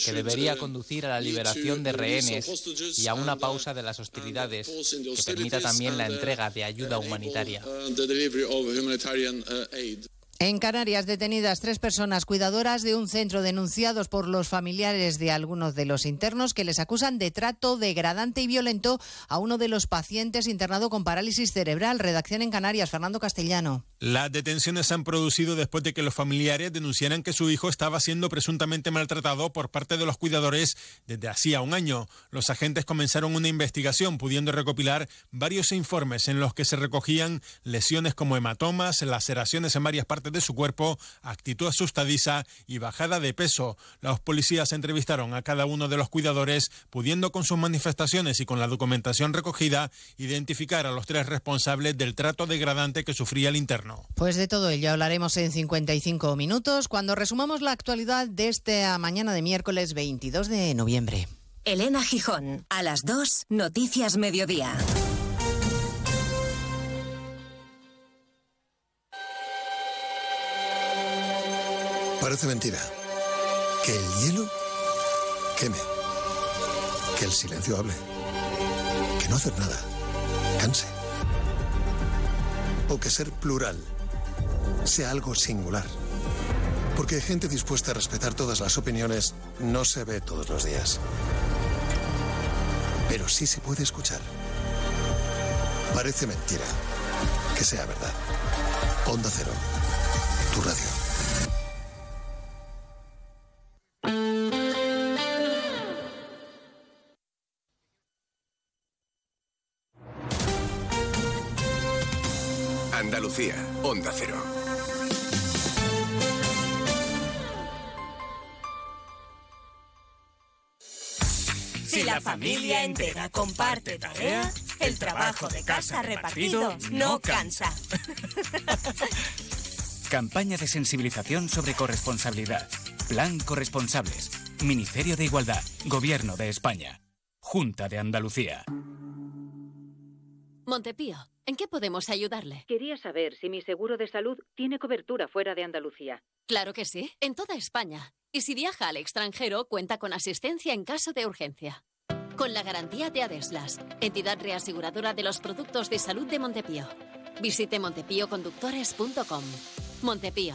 que debería conducir a la liberación de rehenes y a una pausa de las hostilidades, que permita también la entrega de ayuda humanitaria. En Canarias, detenidas tres personas cuidadoras de un centro denunciados por los familiares de algunos de los internos que les acusan de trato degradante y violento a uno de los pacientes internado con parálisis cerebral. Redacción en Canarias, Fernando Castellano. Las detenciones se han producido después de que los familiares denunciaran que su hijo estaba siendo presuntamente maltratado por parte de los cuidadores desde hacía un año. Los agentes comenzaron una investigación pudiendo recopilar varios informes en los que se recogían lesiones como hematomas, laceraciones en varias partes de su cuerpo, actitud asustadiza y bajada de peso. Los policías entrevistaron a cada uno de los cuidadores, pudiendo con sus manifestaciones y con la documentación recogida identificar a los tres responsables del trato degradante que sufría el interno. Pues de todo ello hablaremos en 55 minutos cuando resumamos la actualidad de esta mañana de miércoles 22 de noviembre. Elena Gijón, a las 2, Noticias Mediodía. Parece mentira. Que el hielo queme. Que el silencio hable. Que no hacer nada canse. O que ser plural sea algo singular. Porque gente dispuesta a respetar todas las opiniones no se ve todos los días. Pero sí se puede escuchar. Parece mentira. Que sea verdad. Onda Cero. Tu radio. Familia entera comparte tareas, el trabajo de casa repartido no cansa. (laughs) Campaña de sensibilización sobre corresponsabilidad. Plan Corresponsables. Ministerio de Igualdad. Gobierno de España. Junta de Andalucía. Montepío, ¿en qué podemos ayudarle? Quería saber si mi seguro de salud tiene cobertura fuera de Andalucía. Claro que sí, en toda España. Y si viaja al extranjero, cuenta con asistencia en caso de urgencia. Con la garantía de Adeslas, entidad reaseguradora de los productos de salud de Montepío. Visite montepíoconductores.com. Montepío,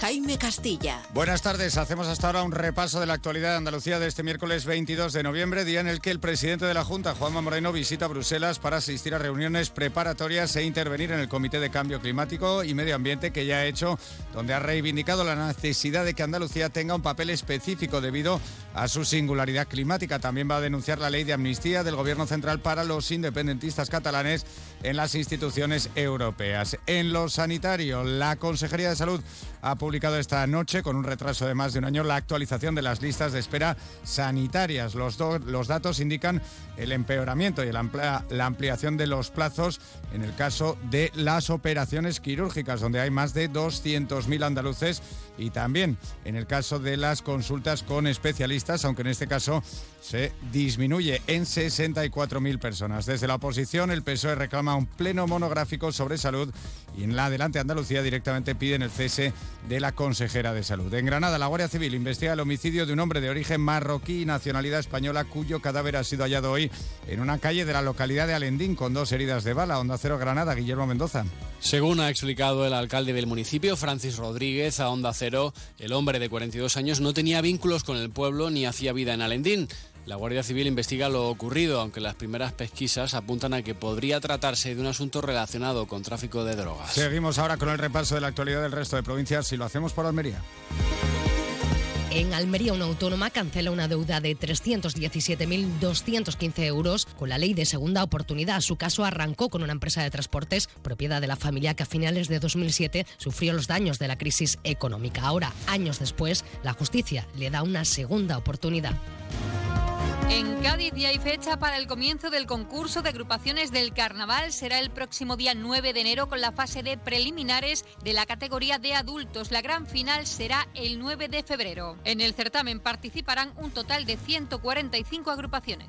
Jaime Castilla. Buenas tardes. Hacemos hasta ahora un repaso de la actualidad de Andalucía de este miércoles 22 de noviembre, día en el que el presidente de la Junta, Juanma Moreno, visita Bruselas para asistir a reuniones preparatorias e intervenir en el Comité de Cambio Climático y Medio Ambiente que ya ha hecho, donde ha reivindicado la necesidad de que Andalucía tenga un papel específico debido a su singularidad climática. También va a denunciar la ley de amnistía del Gobierno Central para los independentistas catalanes en las instituciones europeas. En lo sanitario, la Consejería de Salud ha publicado esta noche, con un retraso de más de un año, la actualización de las listas de espera sanitarias. Los, do- los datos indican el empeoramiento y la, amplia- la ampliación de los plazos en el caso de las operaciones quirúrgicas, donde hay más de 200.000 andaluces, y también en el caso de las consultas con especialistas, aunque en este caso se disminuye en 64.000 personas. Desde la oposición, el PSOE reclama un pleno monográfico sobre salud y en la Adelante Andalucía directamente piden el cese de la consejera de salud. En Granada, la Guardia Civil investiga el homicidio de un hombre de origen marroquí y nacionalidad española cuyo cadáver ha sido hallado hoy en una calle de la localidad de Alendín con dos heridas de bala. Onda Cero Granada, Guillermo Mendoza. Según ha explicado el alcalde del municipio, Francis Rodríguez, a Onda Cero, el hombre de 42 años no tenía vínculos con el pueblo ni hacía vida en Alendín. La Guardia Civil investiga lo ocurrido, aunque las primeras pesquisas apuntan a que podría tratarse de un asunto relacionado con tráfico de drogas. Seguimos ahora con el repaso de la actualidad del resto de provincias y lo hacemos por Almería. En Almería, una autónoma cancela una deuda de 317.215 euros con la ley de segunda oportunidad. Su caso arrancó con una empresa de transportes propiedad de la familia que a finales de 2007 sufrió los daños de la crisis económica. Ahora, años después, la justicia le da una segunda oportunidad. En Cádiz ya hay fecha para el comienzo del concurso de agrupaciones del carnaval. Será el próximo día 9 de enero con la fase de preliminares de la categoría de adultos. La gran final será el 9 de febrero. En el certamen participarán un total de 145 agrupaciones.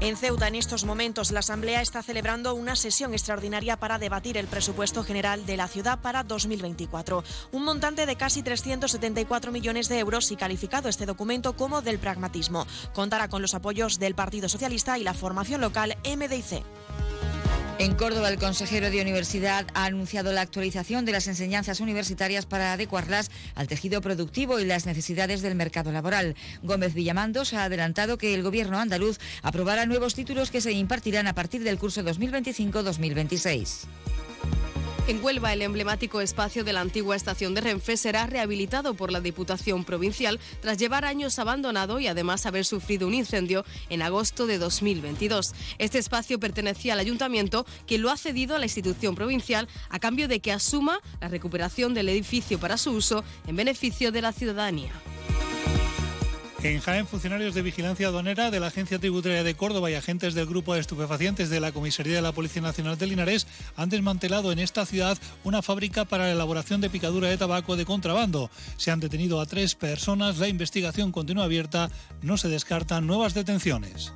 En Ceuta, en estos momentos, la Asamblea está celebrando una sesión extraordinaria para debatir el presupuesto general de la ciudad para 2024. Un montante de casi 374 millones de euros y calificado este documento como del pragmatismo. Contará con los apoyos del Partido Socialista y la formación local MDIC. En Córdoba, el consejero de Universidad ha anunciado la actualización de las enseñanzas universitarias para adecuarlas al tejido productivo y las necesidades del mercado laboral. Gómez Villamandos ha adelantado que el gobierno andaluz aprobará nuevos títulos que se impartirán a partir del curso 2025-2026. En Huelva, el emblemático espacio de la antigua estación de Renfe será rehabilitado por la Diputación Provincial tras llevar años abandonado y además haber sufrido un incendio en agosto de 2022. Este espacio pertenecía al ayuntamiento, que lo ha cedido a la institución provincial a cambio de que asuma la recuperación del edificio para su uso en beneficio de la ciudadanía. En Jaén, funcionarios de vigilancia aduanera de la Agencia Tributaria de Córdoba y agentes del Grupo de Estupefacientes de la Comisaría de la Policía Nacional de Linares han desmantelado en esta ciudad una fábrica para la elaboración de picadura de tabaco de contrabando. Se han detenido a tres personas, la investigación continúa abierta, no se descartan nuevas detenciones.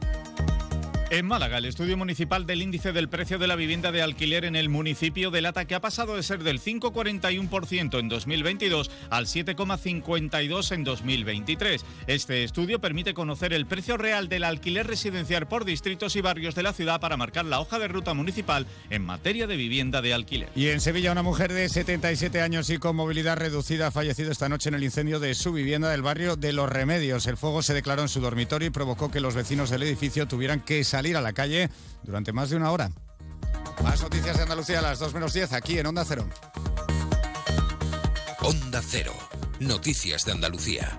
En Málaga, el estudio municipal del índice del precio de la vivienda de alquiler en el municipio delata que ha pasado de ser del 5,41% en 2022 al 7,52% en 2023. Este estudio permite conocer el precio real del alquiler residencial por distritos y barrios de la ciudad para marcar la hoja de ruta municipal en materia de vivienda de alquiler. Y en Sevilla, una mujer de 77 años y con movilidad reducida ha fallecido esta noche en el incendio de su vivienda del barrio de Los Remedios. El fuego se declaró en su dormitorio y provocó que los vecinos del edificio tuvieran que salir salir a la calle durante más de una hora. Más noticias de Andalucía a las 2 menos 10 aquí en Onda Cero. Onda Cero. Noticias de Andalucía.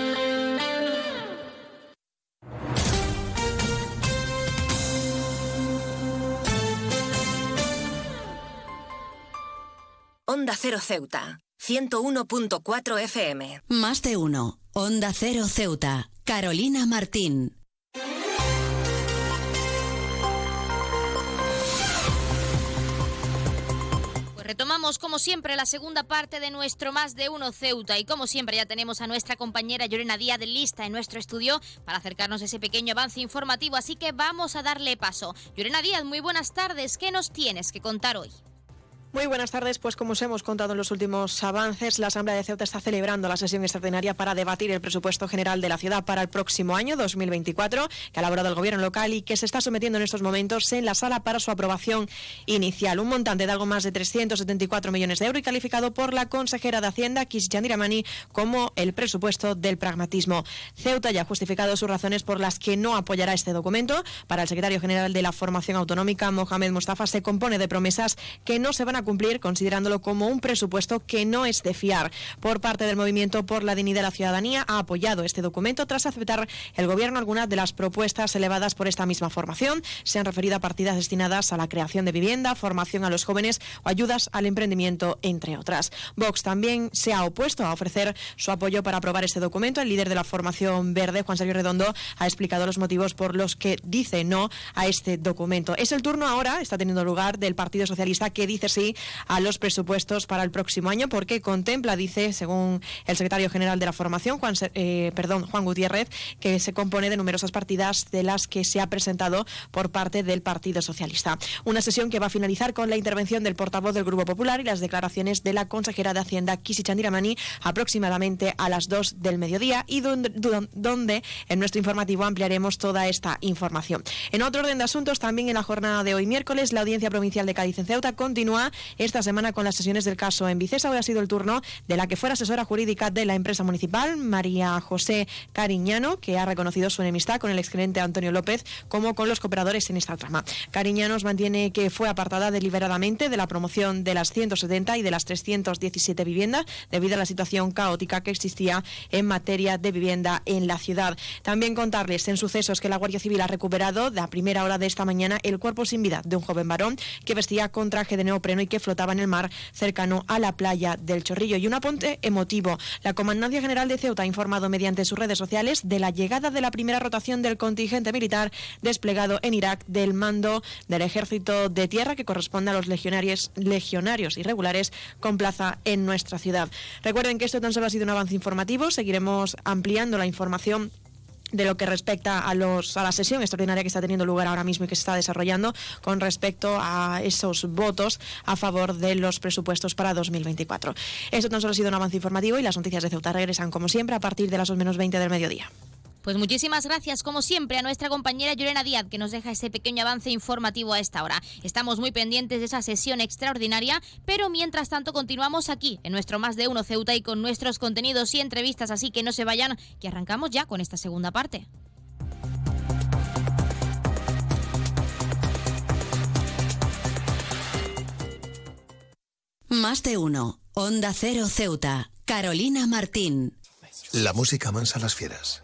Onda Cero Ceuta, 101.4 FM. Más de uno. Onda Cero Ceuta. Carolina Martín. Pues Retomamos como siempre la segunda parte de nuestro Más de Uno Ceuta y como siempre ya tenemos a nuestra compañera Llorena Díaz de lista en nuestro estudio para acercarnos a ese pequeño avance informativo, así que vamos a darle paso. Llorena Díaz, muy buenas tardes, ¿qué nos tienes que contar hoy? Muy buenas tardes. Pues como os hemos contado en los últimos avances, la Asamblea de Ceuta está celebrando la sesión extraordinaria para debatir el presupuesto general de la ciudad para el próximo año 2024, que ha elaborado el gobierno local y que se está sometiendo en estos momentos en la sala para su aprobación inicial. Un montante de algo más de 374 millones de euros y calificado por la consejera de Hacienda, Kish Yandiramani, como el presupuesto del pragmatismo. Ceuta ya ha justificado sus razones por las que no apoyará este documento. Para el secretario general de la Formación Autonómica, Mohamed Mustafa, se compone de promesas que no se van a cumplir, considerándolo como un presupuesto que no es de fiar. Por parte del Movimiento por la Dignidad de la Ciudadanía ha apoyado este documento tras aceptar el Gobierno algunas de las propuestas elevadas por esta misma formación. Se han referido a partidas destinadas a la creación de vivienda, formación a los jóvenes o ayudas al emprendimiento, entre otras. Vox también se ha opuesto a ofrecer su apoyo para aprobar este documento. El líder de la formación verde, Juan Sergio Redondo, ha explicado los motivos por los que dice no a este documento. Es el turno ahora, está teniendo lugar, del Partido Socialista que dice sí a los presupuestos para el próximo año porque contempla, dice, según el secretario general de la formación, Juan, eh, perdón, Juan Gutiérrez, que se compone de numerosas partidas de las que se ha presentado por parte del Partido Socialista. Una sesión que va a finalizar con la intervención del portavoz del Grupo Popular y las declaraciones de la consejera de Hacienda, Kisi Chandiramani, aproximadamente a las 2 del mediodía y donde, donde en nuestro informativo ampliaremos toda esta información. En otro orden de asuntos, también en la jornada de hoy miércoles, la Audiencia Provincial de Cádiz en Ceuta continúa esta semana con las sesiones del caso en Vicesa. Hoy ha sido el turno de la que fuera asesora jurídica de la empresa municipal, María José Cariñano, que ha reconocido su enemistad con el excelente Antonio López como con los cooperadores en esta trama. Cariñanos mantiene que fue apartada deliberadamente de la promoción de las 170 y de las 317 viviendas debido a la situación caótica que existía en materia de vivienda en la ciudad. También contarles en sucesos que la Guardia Civil ha recuperado a primera hora de esta mañana el cuerpo sin vida de un joven varón que vestía con traje de neopreno y que flotaba en el mar cercano a la playa del Chorrillo. Y un apunte emotivo. La Comandancia General de Ceuta ha informado mediante sus redes sociales de la llegada de la primera rotación del contingente militar desplegado en Irak del mando del ejército de tierra que corresponde a los legionarios, legionarios irregulares con plaza en nuestra ciudad. Recuerden que esto tan solo ha sido un avance informativo. Seguiremos ampliando la información de lo que respecta a, los, a la sesión extraordinaria que está teniendo lugar ahora mismo y que se está desarrollando con respecto a esos votos a favor de los presupuestos para 2024. Esto tan solo ha sido un avance informativo y las noticias de Ceuta regresan como siempre a partir de las 2 menos 20 del mediodía. Pues muchísimas gracias, como siempre, a nuestra compañera Llorena Díaz, que nos deja ese pequeño avance informativo a esta hora. Estamos muy pendientes de esa sesión extraordinaria, pero mientras tanto continuamos aquí, en nuestro Más de Uno Ceuta y con nuestros contenidos y entrevistas, así que no se vayan, que arrancamos ya con esta segunda parte. Más de Uno, Onda Cero Ceuta, Carolina Martín. La música mansa las fieras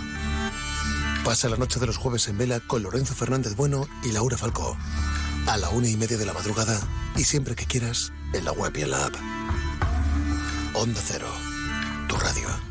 Pasa la noche de los jueves en vela con Lorenzo Fernández Bueno y Laura Falcó. A la una y media de la madrugada y siempre que quieras en la web y en la app. Onda Cero, tu radio.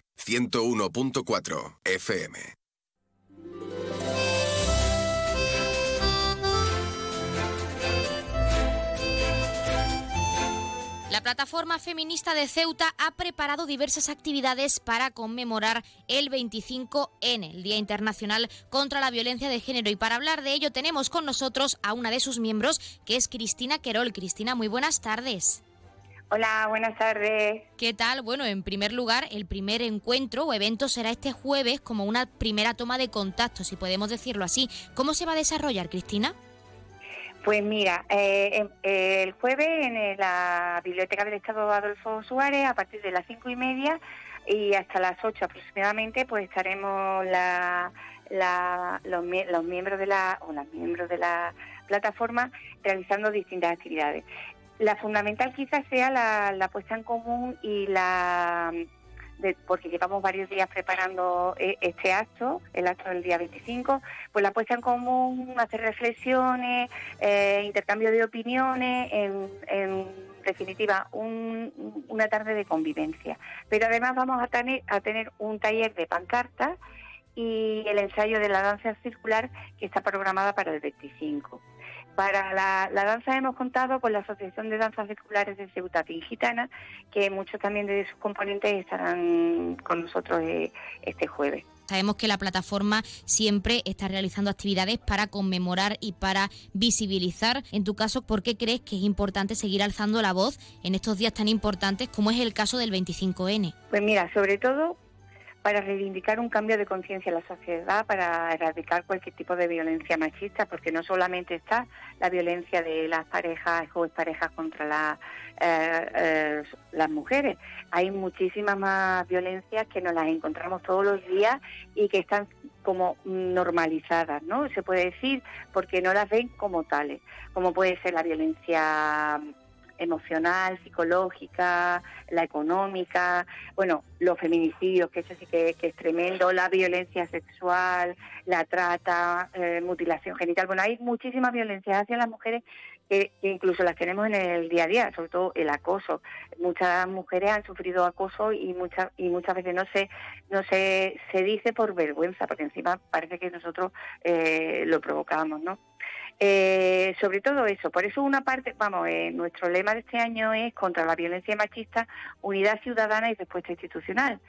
101.4 FM. La plataforma feminista de Ceuta ha preparado diversas actividades para conmemorar el 25N, el Día Internacional contra la Violencia de Género. Y para hablar de ello tenemos con nosotros a una de sus miembros, que es Cristina Querol. Cristina, muy buenas tardes. Hola, buenas tardes. ¿Qué tal? Bueno, en primer lugar, el primer encuentro o evento será este jueves como una primera toma de contacto, si podemos decirlo así. ¿Cómo se va a desarrollar, Cristina? Pues mira, eh, em- eh, el jueves en eh, la Biblioteca del Estado Adolfo Suárez, a partir de las cinco y media y hasta las ocho aproximadamente, pues estaremos la, la- los, mie- los miembros de la o las miembros de la plataforma realizando distintas actividades. La fundamental quizás sea la, la puesta en común y la porque llevamos varios días preparando eh, este acto, el acto del día 25, pues la puesta en común, hacer reflexiones, eh, intercambio de opiniones, en, definitiva, una tarde de convivencia. Pero además vamos a tener, a tener un taller de pancartas y el ensayo de la danza circular que está programada para el 25. Para la, danza hemos contado con la Asociación de Danzas Circulares de Ceuta Gitana, que muchos también de sus componentes estarán con nosotros eh, este jueves. Sabemos que la plataforma siempre está realizando actividades para conmemorar y para visibilizar. En tu caso, ¿por qué crees que es importante seguir alzando la voz en estos días tan importantes como es el caso del 25N? Pues mira, sobre todo para reivindicar un cambio de conciencia en la sociedad, para erradicar cualquier tipo de violencia machista, porque no solamente está la violencia de las parejas o parejas contra eh, eh, las mujeres, hay muchísimas más violencias que nos las encontramos todos los días y que están como normalizadas, ¿no? Se puede decir, porque no las ven como tales, como puede ser la violencia emocional, psicológica, la económica, bueno, los feminicidios, que eso sí que, es tremendo, la violencia sexual, la trata, eh, mutilación genital. Bueno, hay muchísimas violencias hacia las mujeres que, incluso las tenemos en el día a día, sobre todo el acoso. Muchas mujeres han sufrido acoso y muchas y muchas veces no se no se, se dice por vergüenza, porque encima parece que nosotros eh, lo provocamos, ¿no? Eh, sobre todo eso, por eso una parte, vamos, eh, nuestro lema de este año es contra la violencia machista, unidad ciudadana y respuesta institucional.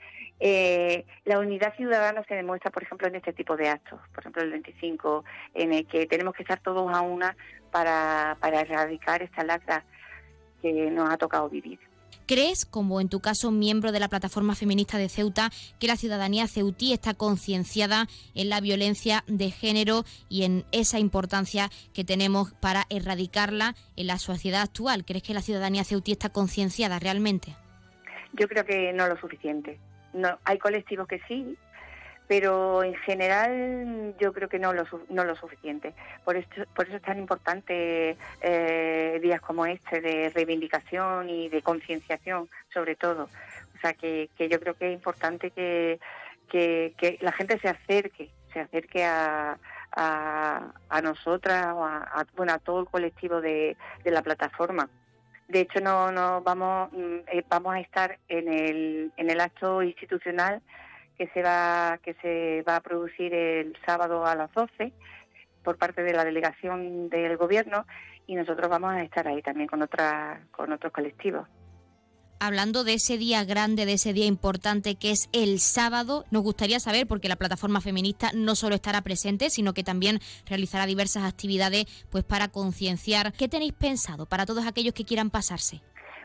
Eh, la unidad ciudadana se demuestra, por ejemplo, en este tipo de actos, por ejemplo, el 25, en el que tenemos que estar todos a una para, para erradicar esta lacra que nos ha tocado vivir. ¿Crees, como en tu caso miembro de la plataforma feminista de Ceuta, que la ciudadanía ceutí está concienciada en la violencia de género y en esa importancia que tenemos para erradicarla en la sociedad actual? ¿Crees que la ciudadanía ceutí está concienciada realmente? Yo creo que no lo suficiente. No, hay colectivos que sí, pero en general yo creo que no lo, no lo suficiente. Por, esto, por eso es tan importante eh, días como este de reivindicación y de concienciación, sobre todo. O sea, que, que yo creo que es importante que, que, la gente se acerque, se acerque a, a, a nosotras, a, bueno, a todo el colectivo de, de la plataforma. De hecho, no, no vamos, mm, eh, vamos a estar en el, en el acto institucional que se va que se va a producir el sábado a las 12 por parte de la delegación del gobierno y nosotros vamos a estar ahí también con otra con otros colectivos. Hablando de ese día grande, de ese día importante que es el sábado, nos gustaría saber, porque la plataforma feminista no solo estará presente, sino que también realizará diversas actividades pues para concienciar. ¿Qué tenéis pensado para todos aquellos que quieran pasarse?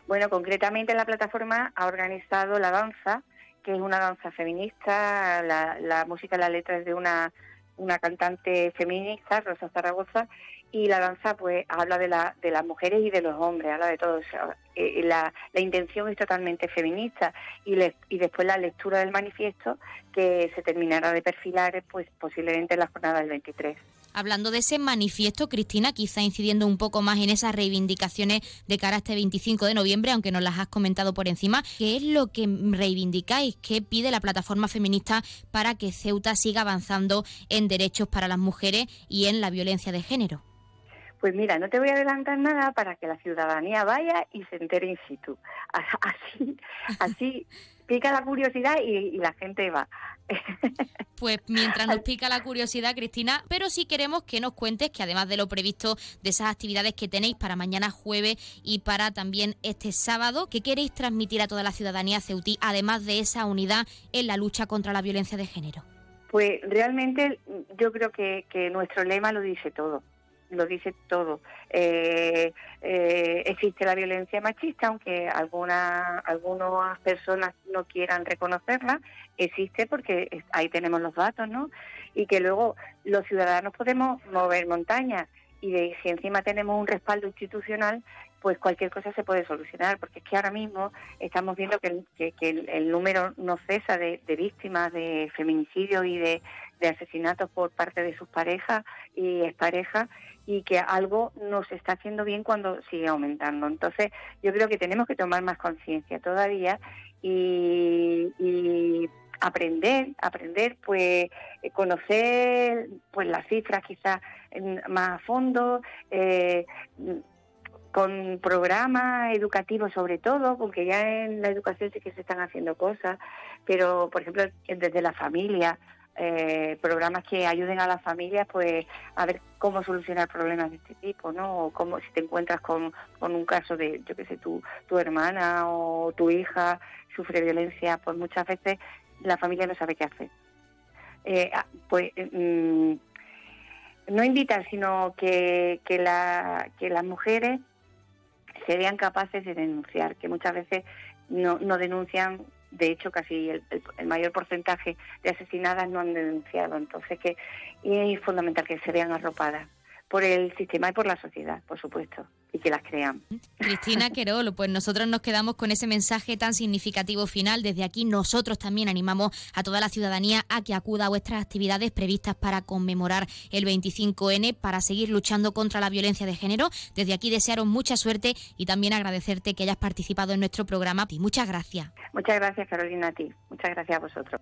Bueno, concretamente la plataforma ha organizado la danza que es una danza feminista, la, la música, la letra es de una, una cantante feminista, Rosa Zaragoza, y la danza pues habla de, la, de las mujeres y de los hombres, habla de todo. eso. Eh, la, la, intención es totalmente feminista y, y después la lectura del manifiesto que se terminará de perfilar pues posiblemente en la jornada del 23 hablando de ese manifiesto, Cristina, quizá incidiendo un poco más en esas reivindicaciones de cara a este 25 de noviembre, aunque nos las has comentado por encima, ¿qué es lo que reivindicáis? ¿Qué pide la plataforma feminista para que Ceuta siga avanzando en derechos para las mujeres y en la violencia de género? Pues mira, no te voy a adelantar nada para que la ciudadanía vaya y se entere in situ. (laughs) Así, así pica la curiosidad y, la gente va. (laughs) Pues mientras nos pica la curiosidad, Cristina, pero sí queremos que nos cuentes que además de lo previsto de esas actividades que tenéis para mañana jueves y para también este sábado, ¿qué queréis transmitir a toda la ciudadanía ceutí, además de esa unidad en la lucha contra la violencia de género? Pues realmente yo creo que nuestro lema lo dice todo lo dice todo. Eh, eh, existe la violencia machista, aunque alguna, algunas personas no quieran reconocerla, existe porque ahí tenemos los datos, ¿no? Y que luego los ciudadanos podemos mover montañas y de, si encima tenemos un respaldo institucional, pues cualquier cosa se puede solucionar, porque es que ahora mismo estamos viendo que, el, número no cesa de, víctimas de feminicidio y de, de asesinatos por parte de sus parejas y exparejas y que algo nos está haciendo bien cuando sigue aumentando. Entonces, yo creo que tenemos que tomar más conciencia todavía y, y aprender, aprender, pues eh, conocer pues las cifras quizás más a fondo, eh, con programas educativos sobre todo, porque ya en la educación sí que se están haciendo cosas, pero por ejemplo desde la familia, eh, programas que ayuden a las familias pues a ver cómo solucionar problemas de este tipo, ¿no? O cómo si te encuentras con, con un caso de, yo qué sé, tu, tu hermana o tu hija sufre violencia, pues muchas veces la familia no sabe qué hacer. Eh, ah, pues mm, no invitar, sino que, la, que las mujeres serían capaces de denunciar, que muchas veces no, no denuncian, de hecho casi el, mayor porcentaje de asesinadas no han denunciado, entonces que es fundamental que se vean arropadas por el sistema y por la sociedad, por supuesto, y que las crean. Cristina (laughs) Querolo, pues nosotros nos quedamos con ese mensaje tan significativo final. Desde aquí nosotros también animamos a toda la ciudadanía a que acuda a vuestras actividades previstas para conmemorar el 25N, para seguir luchando contra la violencia de género. Desde aquí desearos mucha suerte y también agradecerte que hayas participado en nuestro programa. Y muchas gracias. Muchas gracias, Carolina, a ti. Muchas gracias a vosotros.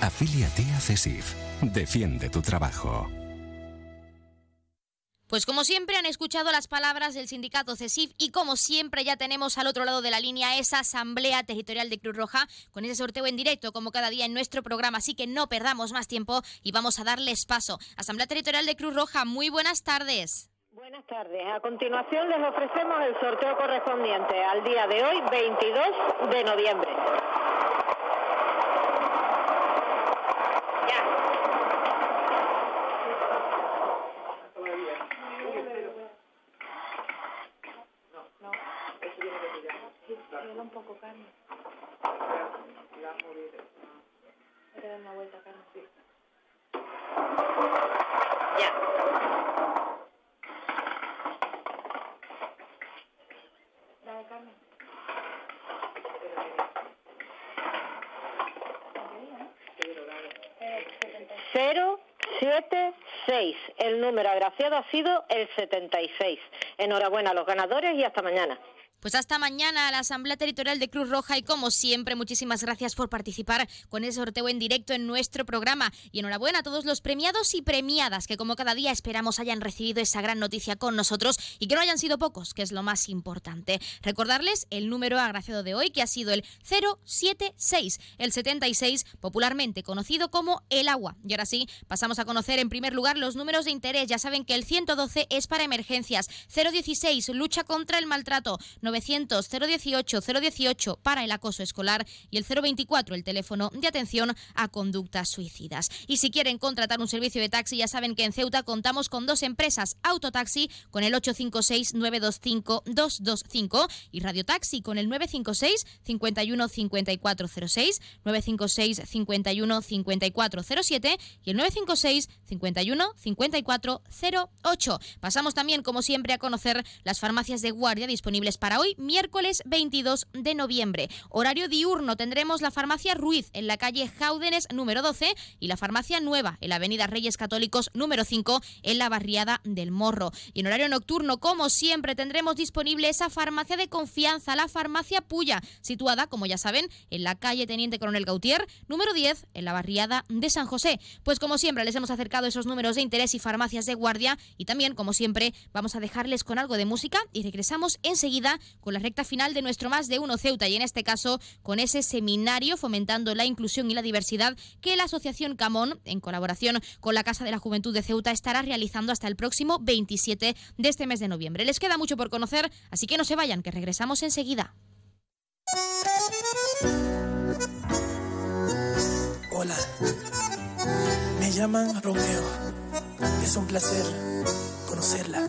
Afíliate a CESIF. Defiende tu trabajo. Pues como siempre han escuchado las palabras del sindicato CESIF y como siempre ya tenemos al otro lado de la línea esa asamblea territorial de Cruz Roja con ese sorteo en directo como cada día en nuestro programa, así que no perdamos más tiempo y vamos a darles paso. Asamblea Territorial de Cruz Roja, muy buenas tardes. Buenas tardes. A continuación les ofrecemos el sorteo correspondiente al día de hoy, 22 de noviembre. Un poco carne. Voy a dar una vuelta, carne. Sí. Ya. Dale, carne. Cero, siete, seis. El número agraciado ha sido el 76. Enhorabuena a los ganadores y hasta mañana. Pues hasta mañana a la Asamblea Territorial de Cruz Roja y como siempre, muchísimas gracias por participar con ese sorteo en directo en nuestro programa. Y enhorabuena a todos los premiados y premiadas que como cada día esperamos hayan recibido esa gran noticia con nosotros y que no hayan sido pocos, que es lo más importante. Recordarles el número agraciado de hoy que ha sido el 076, el 76, popularmente conocido como el agua. Y ahora sí, pasamos a conocer en primer lugar los números de interés. Ya saben que el 112 es para emergencias, 016 lucha contra el maltrato, 900 018 018 para el acoso escolar y el 024 el teléfono de atención a conductas suicidas. Y si quieren contratar un servicio de taxi, ya saben que en Ceuta contamos con dos empresas, Autotaxi con el 856 925 225 y Radio Taxi con el 956 51 5406, 956 51 5407 y el 956 51 5408. Pasamos también, como siempre, a conocer las farmacias de guardia disponibles para hoy, miércoles 22 de noviembre. Horario diurno tendremos la farmacia Ruiz en la calle Jaúdenes número 12 y la farmacia Nueva en la avenida Reyes Católicos número 5 en la barriada del Morro. Y en horario nocturno, como siempre, tendremos disponible esa farmacia de confianza, la farmacia Puya, situada, como ya saben, en la calle Teniente Coronel Gautier número 10 en la barriada de San José. Pues como siempre, les hemos acercado esos números de interés y farmacias de guardia y también, como siempre, vamos a dejarles con algo de música y regresamos enseguida con la recta final de nuestro Más de Uno Ceuta y en este caso con ese seminario fomentando la inclusión y la diversidad que la Asociación Camón, en colaboración con la Casa de la Juventud de Ceuta, estará realizando hasta el próximo 27 de este mes de noviembre. Les queda mucho por conocer, así que no se vayan, que regresamos enseguida. Hola, me llaman Romeo Es un placer conocerla.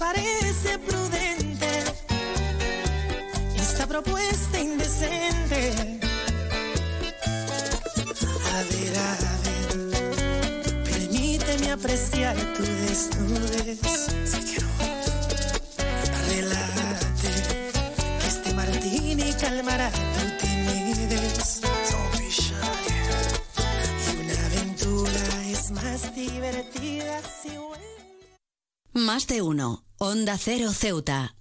parece prudente esta propuesta indecente. A ver, a ver, permíteme apreciar tu desnudez. Relájate, que este martini calmará tu timidez. Y una aventura es más divertida si Más de uno. Onda Cero Ceuta.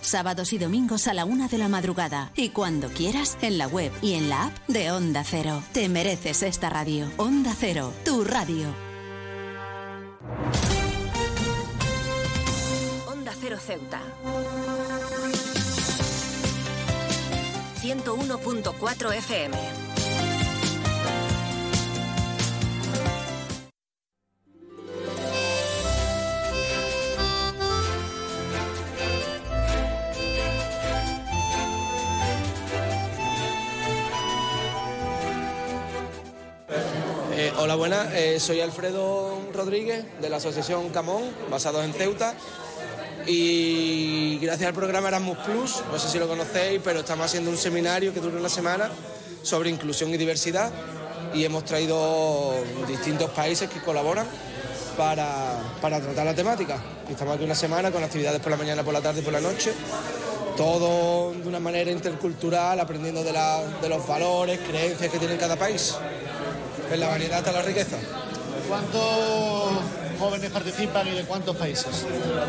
Sábados y domingos a la una de la madrugada. Y cuando quieras, en la web y en la app de Onda Cero. Te mereces esta radio. Onda Cero, tu radio. Onda Cero Ceuta. 101.4 FM. Hola, buenas. Eh, soy Alfredo Rodríguez de la Asociación Camón, basados en Ceuta. Y gracias al programa Erasmus Plus, no sé si lo conocéis, pero estamos haciendo un seminario que dura una semana sobre inclusión y diversidad. Y hemos traído distintos países que colaboran para, para tratar la temática. Y estamos aquí una semana con actividades por la mañana, por la tarde y por la noche. Todo de una manera intercultural, aprendiendo de, de los valores, creencias que tiene cada país. En la variedad está la riqueza. ¿Cuántos jóvenes participan y de cuántos países?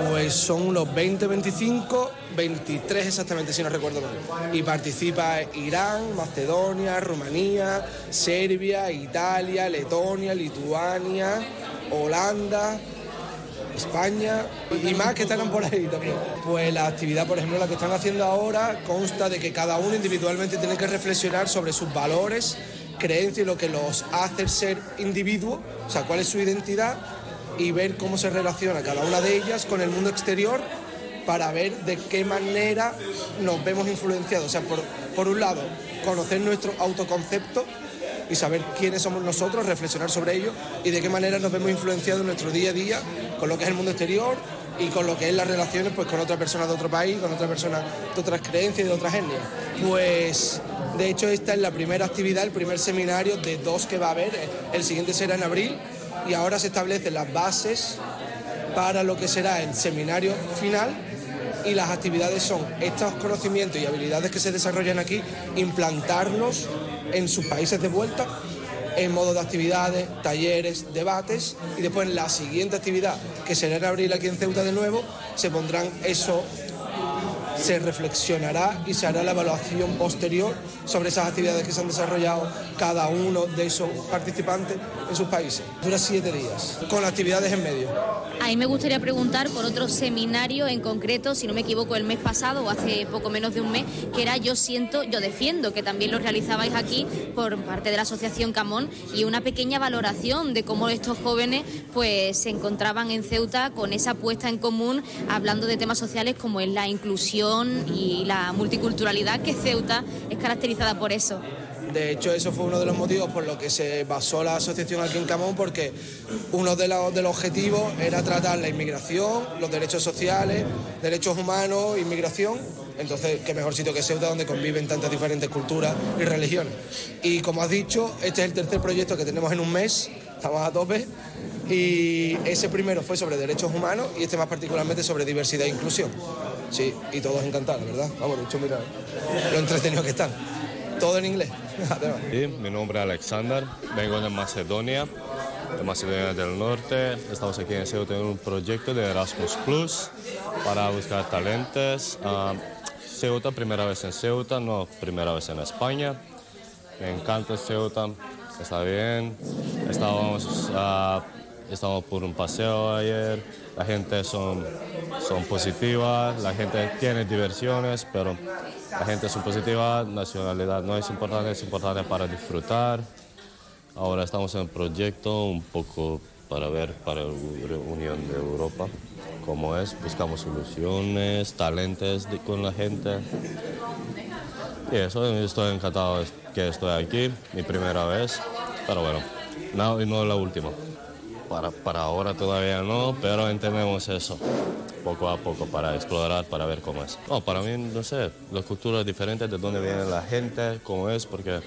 Pues son unos 20, 25, 23 exactamente, si no recuerdo mal. Y participa Irán, Macedonia, Rumanía, Serbia, Italia, Letonia, Lituania, Holanda, España y más que están por ahí también. Pues la actividad, por ejemplo, la que están haciendo ahora consta de que cada uno individualmente tiene que reflexionar sobre sus valores, creencias y lo que los hace ser individuo, o sea, cuál es su identidad y ver cómo se relaciona cada una de ellas con el mundo exterior para ver de qué manera nos vemos influenciados. O sea, por, por un lado, conocer nuestro autoconcepto y saber quiénes somos nosotros, reflexionar sobre ello y de qué manera nos vemos influenciados en nuestro día a día con lo que es el mundo exterior y con lo que es las relaciones pues, con otra persona de otro país, con otra persona de otras creencias y de otras etnias. Pues de hecho esta es la primera actividad, el primer seminario de dos que va a haber, el siguiente será en abril. Y ahora se establecen las bases para lo que será el seminario final. Y las actividades son estos conocimientos y habilidades que se desarrollan aquí, implantarlos en sus países de vuelta en modo de actividades, talleres, debates. Y después en la siguiente actividad que será en abril aquí en Ceuta de nuevo se pondrán esos se reflexionará y se hará la evaluación posterior sobre esas actividades que se han desarrollado cada uno de esos participantes en sus países. Dura siete días, con actividades en medio. A mí me gustaría preguntar por otro seminario en concreto, si no me equivoco, el mes pasado o hace poco menos de un mes, que era Yo siento, yo defiendo, que también lo realizabais aquí por parte de la Asociación Camón y una pequeña valoración de cómo estos jóvenes pues se encontraban en Ceuta con esa puesta en común hablando de temas sociales como es la inclusión y la multiculturalidad, que Ceuta es caracterizada por eso. De hecho, eso fue uno de los motivos por los que se basó la asociación aquí en Camón, porque uno de los, de los objetivos era tratar la inmigración, los derechos sociales, derechos humanos, inmigración. Entonces, qué mejor sitio que Ceuta, donde conviven tantas diferentes culturas y religiones. Y como has dicho, este es el tercer proyecto que tenemos en un mes, estamos a tope. Y ese primero fue sobre derechos humanos y este más particularmente sobre diversidad e inclusión. Sí, y todos encantados, ¿verdad? Vamos, de hecho, lo entretenido que están. Todo en inglés. (laughs) Sí, mi nombre es Alexander, vengo de Macedonia, de Macedonia del Norte. Estamos aquí en Ceuta en un proyecto de Erasmus Plus para buscar talentos. Ah, Ceuta, primera vez en Ceuta, no primera vez en España. Me encanta Ceuta, está bien. Estábamos, ah, estábamos por un paseo ayer, la gente son, son positivas, la gente tiene diversiones, pero la gente es positiva, nacionalidad no es importante, es importante para disfrutar. Ahora estamos en el proyecto un poco para ver para la Unión de Europa cómo es, buscamos soluciones, talentos con la gente. Y eso, estoy encantado que estoy aquí, mi primera vez, pero bueno, no, y no la última. Para, para ahora todavía no, pero entendemos eso poco a poco para explorar, para ver cómo es. No, para mí, no sé, las culturas diferentes, de dónde viene la gente, cómo es, porque,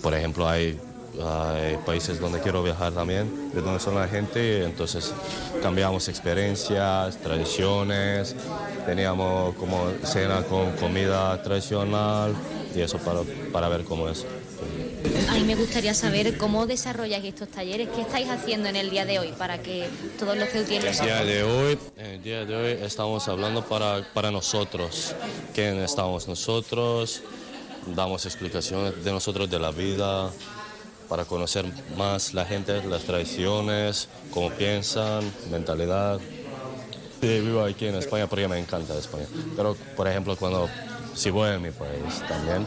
por ejemplo, hay, hay países donde quiero viajar también, de dónde son la gente, entonces cambiamos experiencias, tradiciones, teníamos como cena con comida tradicional y eso para, para ver cómo es. A mí me gustaría saber cómo desarrolláis estos talleres, qué estáis haciendo en el día de hoy para que todos los ceutienses El día de hoy, el día de hoy estamos hablando para, para nosotros, quién estamos nosotros, damos explicaciones de nosotros, de la vida, para conocer más la gente, las tradiciones, cómo piensan, mentalidad. Sí, vivo aquí en España porque me encanta España. Pero, por ejemplo, cuando si voy a mi país también,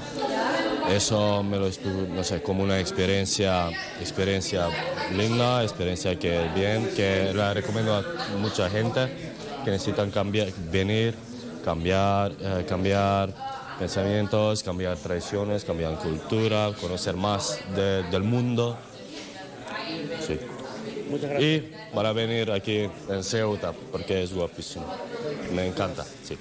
eso me lo no sé, como una experiencia, experiencia linda, experiencia que es bien, que la recomiendo a mucha gente que necesitan cambiar, venir, cambiar, eh, cambiar pensamientos, cambiar tradiciones, cambiar cultura, conocer más de- del mundo. Sí. Y para venir aquí en Ceuta, porque es guapísimo. Me encanta, sí.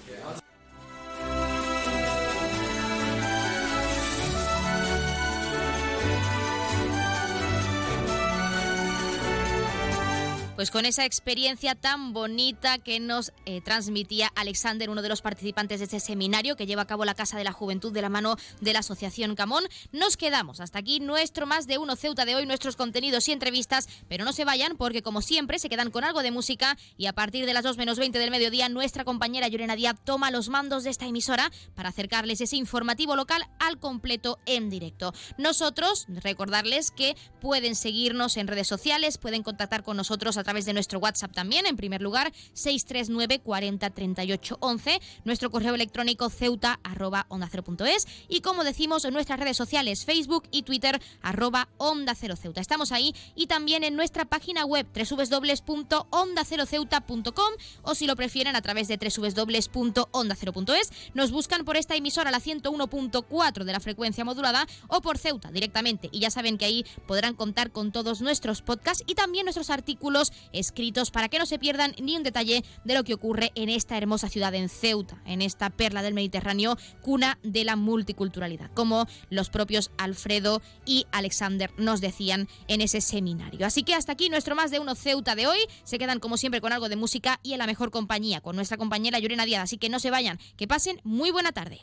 Pues con esa experiencia tan bonita que nos eh, transmitía Alexander, uno de los participantes de este seminario que lleva a cabo la Casa de la Juventud de la mano de la Asociación Camón, nos quedamos. Hasta aquí nuestro más de uno Ceuta de hoy, nuestros contenidos y entrevistas, pero no se vayan porque como siempre se quedan con algo de música y a partir de las 2 menos 20 del mediodía nuestra compañera Llorena Díaz toma los mandos de esta emisora para acercarles ese informativo local al completo en directo. Nosotros recordarles que pueden seguirnos en redes sociales, pueden contactar con nosotros a través de nuestro WhatsApp también, en primer lugar 639 40 38 11, nuestro correo electrónico ceuta arroba onda cero punto es, y como decimos en nuestras redes sociales Facebook y Twitter arroba onda cero ceuta. Estamos ahí y también en nuestra página web www.ondaceroceuta.com o si lo prefieren a través de www.ondacero.es nos buscan por esta emisora la 101.4 de la frecuencia modulada o por Ceuta directamente y ya saben que ahí podrán contar con todos nuestros podcasts y también nuestros artículos escritos para que no se pierdan ni un detalle de lo que ocurre en esta hermosa ciudad en Ceuta, en esta perla del Mediterráneo, cuna de la multiculturalidad, como los propios Alfredo y Alexander nos decían en ese seminario. Así que hasta aquí nuestro más de uno Ceuta de hoy. Se quedan como siempre con algo de música y en la mejor compañía, con nuestra compañera Llorena Díaz. Así que no se vayan, que pasen muy buena tarde.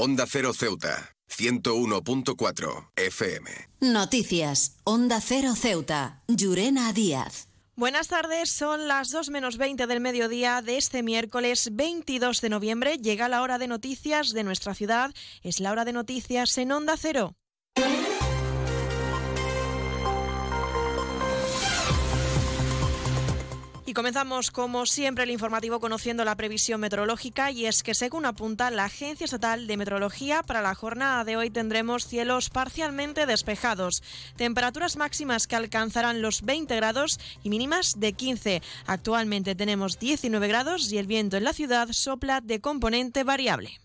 Onda Cero Ceuta, 101.4 FM. Noticias. Onda Cero Ceuta. Llurena Díaz. Buenas tardes, son las 2 menos 20 del mediodía de este miércoles 22 de noviembre. Llega la hora de noticias de nuestra ciudad. Es la hora de noticias en Onda Cero. Comenzamos, como siempre, el informativo conociendo la previsión meteorológica y es que, según apunta la Agencia Estatal de Meteorología, para la jornada de hoy tendremos cielos parcialmente despejados, temperaturas máximas que alcanzarán los 20 grados y mínimas de 15. Actualmente tenemos 19 grados y el viento en la ciudad sopla de componente variable.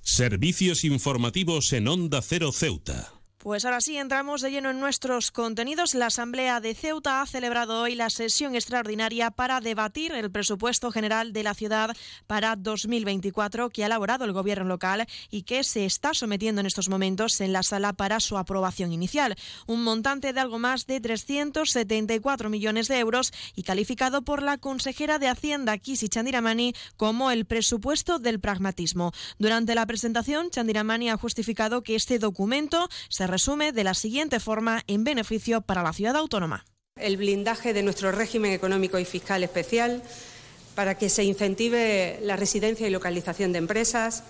Servicios informativos en Onda Cero Ceuta. Pues ahora sí, entramos de lleno en nuestros contenidos. La Asamblea de Ceuta ha celebrado hoy la sesión extraordinaria para debatir el presupuesto general de la ciudad para 2024 que ha elaborado el gobierno local y que se está sometiendo en estos momentos en la sala para su aprobación inicial. Un montante de algo más de 374 millones de euros y calificado por la consejera de Hacienda, Kisi Chandiramani, como el presupuesto del pragmatismo. Durante la presentación, Chandiramani ha justificado que este documento se resume de la siguiente forma en beneficio para la ciudad autónoma. El blindaje de nuestro régimen económico y fiscal especial para que se incentive la residencia y localización de empresas,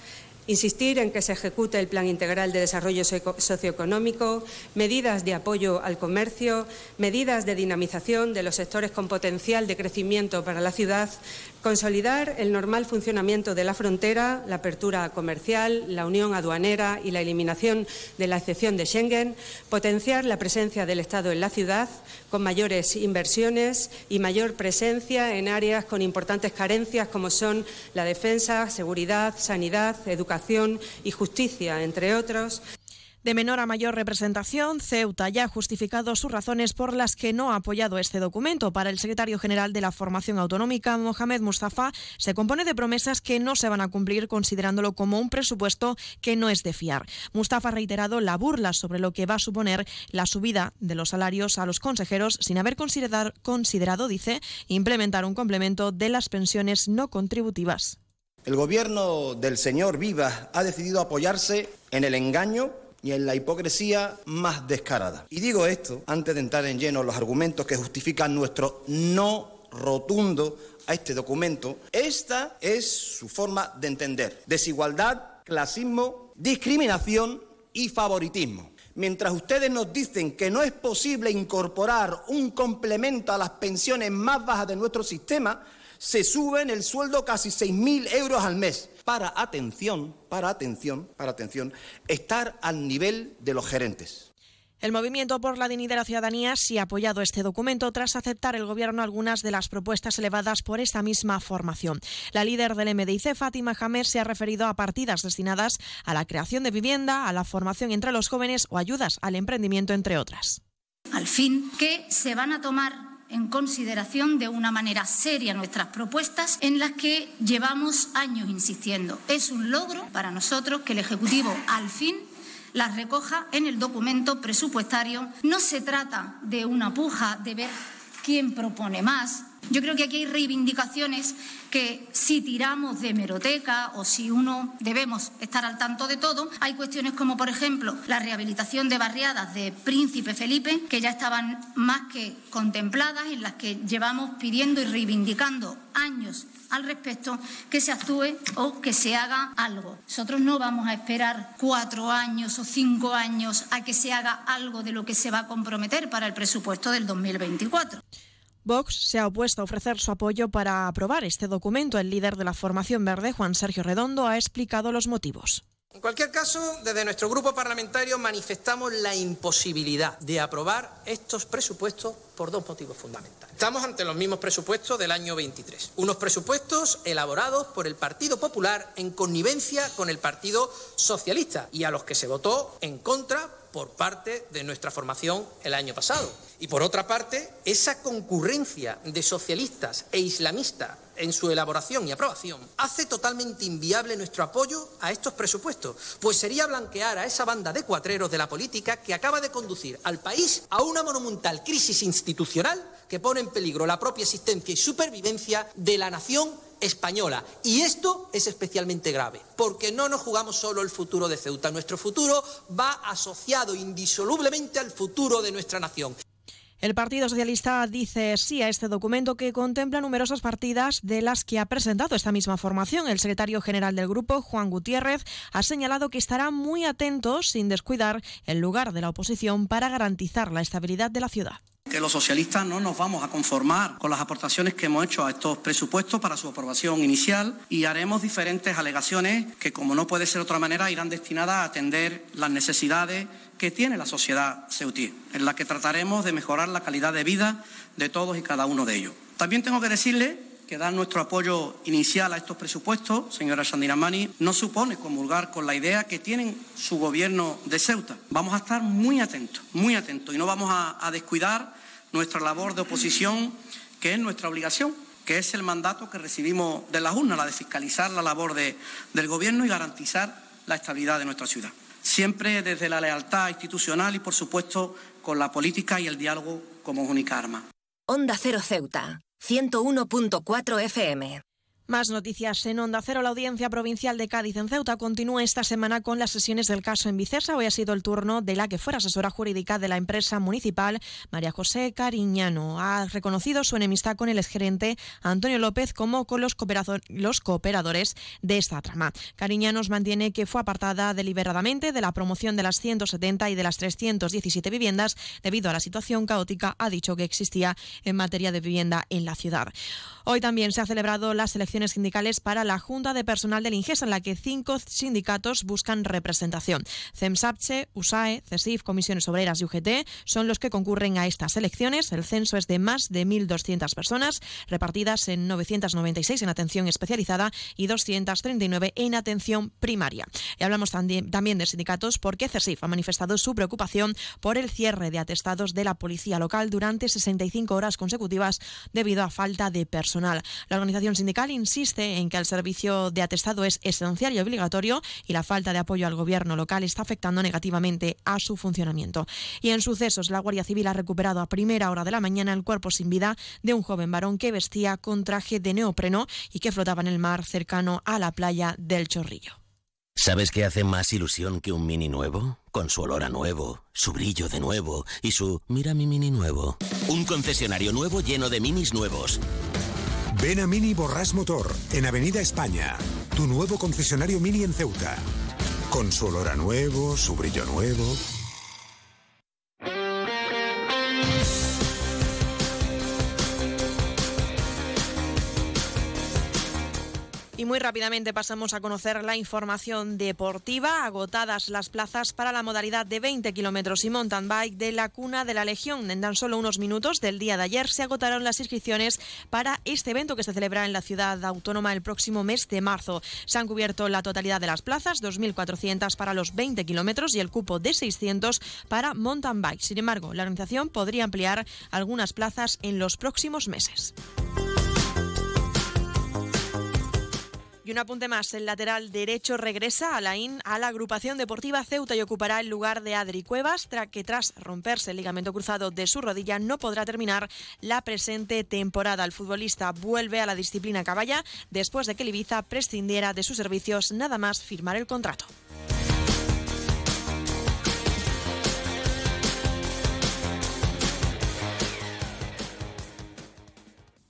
insistir en que se ejecute el Plan Integral de Desarrollo Socioeconómico, medidas de apoyo al comercio, medidas de dinamización de los sectores con potencial de crecimiento para la ciudad, consolidar el normal funcionamiento de la frontera, la apertura comercial, la unión aduanera y la eliminación de la excepción de Schengen, potenciar la presencia del Estado en la ciudad con mayores inversiones y mayor presencia en áreas con importantes carencias como son la defensa, seguridad, sanidad, educación y justicia, entre otros. De menor a mayor representación, Ceuta ya ha justificado sus razones por las que no ha apoyado este documento. Para el secretario general de la Formación Autonómica, Mohamed Mustafa, se compone de promesas que no se van a cumplir considerándolo como un presupuesto que no es de fiar. Mustafa ha reiterado la burla sobre lo que va a suponer la subida de los salarios a los consejeros sin haber considerado, considerado dice, implementar un complemento de las pensiones no contributivas. El gobierno del señor Vivas ha decidido apoyarse en el engaño y en la hipocresía más descarada. Y digo esto antes de entrar en lleno los argumentos que justifican nuestro no rotundo a este documento. Esta es su forma de entender. Desigualdad, clasismo, discriminación y favoritismo. Mientras ustedes nos dicen que no es posible incorporar un complemento a las pensiones más bajas de nuestro sistema, se suben el sueldo casi 6.000 euros al mes para atención, para atención, para atención, estar al nivel de los gerentes. El Movimiento por la Dignidad de la Ciudadanía sí ha apoyado este documento tras aceptar el Gobierno algunas de las propuestas elevadas por esta misma formación. La líder del MDIC, Fátima Jamer, se ha referido a partidas destinadas a la creación de vivienda, a la formación entre los jóvenes o ayudas al emprendimiento, entre otras. Al fin, que se van a tomar en consideración de una manera seria nuestras propuestas en las que llevamos años insistiendo. Es un logro para nosotros que el Ejecutivo al fin las recoja en el documento presupuestario. No se trata de una puja de ver quién propone más. Yo creo que aquí hay reivindicaciones que si tiramos de meroteca o si uno debemos estar al tanto de todo, hay cuestiones como, por ejemplo, la rehabilitación de barriadas de Príncipe Felipe, que ya estaban más que contempladas, en las que llevamos pidiendo y reivindicando años al respecto que se actúe o que se haga algo. Nosotros no vamos a esperar cuatro años o cinco años a que se haga algo de lo que se va a comprometer para el presupuesto del 2024. Vox se ha opuesto a ofrecer su apoyo para aprobar este documento. El líder de la formación verde, Juan Sergio Redondo, ha explicado los motivos. En cualquier caso, desde nuestro grupo parlamentario manifestamos la imposibilidad de aprobar estos presupuestos por dos motivos fundamentales. Estamos ante los mismos presupuestos del año 23, unos presupuestos elaborados por el Partido Popular en connivencia con el Partido Socialista y a los que se votó en contra por parte de nuestra formación el año pasado. Y por otra parte, esa concurrencia de socialistas e islamistas en su elaboración y aprobación hace totalmente inviable nuestro apoyo a estos presupuestos, pues sería blanquear a esa banda de cuatreros de la política que acaba de conducir al país a una monumental crisis institucional que pone en peligro la propia existencia y supervivencia de la nación española. Y esto es especialmente grave, porque no nos jugamos solo el futuro de Ceuta, nuestro futuro va asociado indisolublemente al futuro de nuestra nación. El Partido Socialista dice sí a este documento que contempla numerosas partidas de las que ha presentado esta misma formación. El secretario general del grupo, Juan Gutiérrez, ha señalado que estará muy atento, sin descuidar, el lugar de la oposición para garantizar la estabilidad de la ciudad que los socialistas no nos vamos a conformar con las aportaciones que hemos hecho a estos presupuestos para su aprobación inicial y haremos diferentes alegaciones que, como no puede ser de otra manera, irán destinadas a atender las necesidades que tiene la sociedad ceutí, en la que trataremos de mejorar la calidad de vida de todos y cada uno de ellos. También tengo que decirle que dar nuestro apoyo inicial a estos presupuestos, señora Mani, no supone comulgar con la idea que tienen su gobierno de Ceuta. Vamos a estar muy atentos, muy atentos, y no vamos a, descuidar nuestra labor de oposición, que es nuestra obligación, que es el mandato que recibimos de la urnas, la de fiscalizar la labor del gobierno y garantizar la estabilidad de nuestra ciudad siempre desde la lealtad institucional y, por supuesto, con la política y el diálogo como única arma. Onda Cero Ceuta, 101.4 FM. Más noticias en Onda Cero. La Audiencia Provincial de Cádiz en Ceuta continúa esta semana con las sesiones del caso en Vicesa. Hoy ha sido el turno de la que fuera asesora jurídica de la empresa municipal, María José Cariñano. Ha reconocido su enemistad con el exgerente Antonio López como con los, los cooperadores de esta trama. Cariñanos mantiene que fue apartada deliberadamente de la promoción de las 170 y de las 317 viviendas debido a la situación caótica, ha dicho que existía en materia de vivienda en la ciudad. Hoy también se ha celebrado la selección sindicales para la Junta de Personal del INGES, en la que cinco sindicatos buscan representación. CEMSAPCHE, USAE, CESIF, Comisiones Obreras y UGT son los que concurren a estas elecciones. El censo es de más de 1.200 personas, repartidas en 996 en atención especializada y 239 en atención primaria. Y hablamos también de sindicatos porque CESIF ha manifestado su preocupación por el cierre de atestados de la policía local durante 65 horas consecutivas debido a falta de personal. La organización sindical insiste en que el servicio de atestado es esencial y obligatorio y la falta de apoyo al gobierno local está afectando negativamente a su funcionamiento. Y en sucesos, la Guardia Civil ha recuperado a primera hora de la mañana el cuerpo sin vida de un joven varón que vestía con traje de neopreno y que flotaba en el mar cercano a la playa del Chorrillo. ¿Sabes qué hace más ilusión que un mini nuevo? Con su olor a nuevo, su brillo de nuevo y su mira mi mini nuevo. Un concesionario nuevo lleno de minis nuevos. Ven a Mini Borras Motor, en Avenida España, tu nuevo concesionario Mini en Ceuta. Con su olor a nuevo, su brillo nuevo. Y muy rápidamente pasamos a conocer la información deportiva. Agotadas las plazas para la modalidad de 20 kilómetros y mountain bike de la cuna de la Legión. En tan solo unos minutos del día de ayer se agotaron las inscripciones para este evento que se celebra en la ciudad autónoma el próximo mes de marzo. Se han cubierto la totalidad de las plazas, 2.400 para los 20 kilómetros y el cupo de 600 para mountain bike. Sin embargo, la organización podría ampliar algunas plazas en los próximos meses. Y un apunte más, el lateral derecho regresa a la a la agrupación deportiva Ceuta y ocupará el lugar de Adri Cuevas, que tras romperse el ligamento cruzado de su rodilla no podrá terminar la presente temporada. El futbolista vuelve a la disciplina caballa después de que el Ibiza prescindiera de sus servicios nada más firmar el contrato.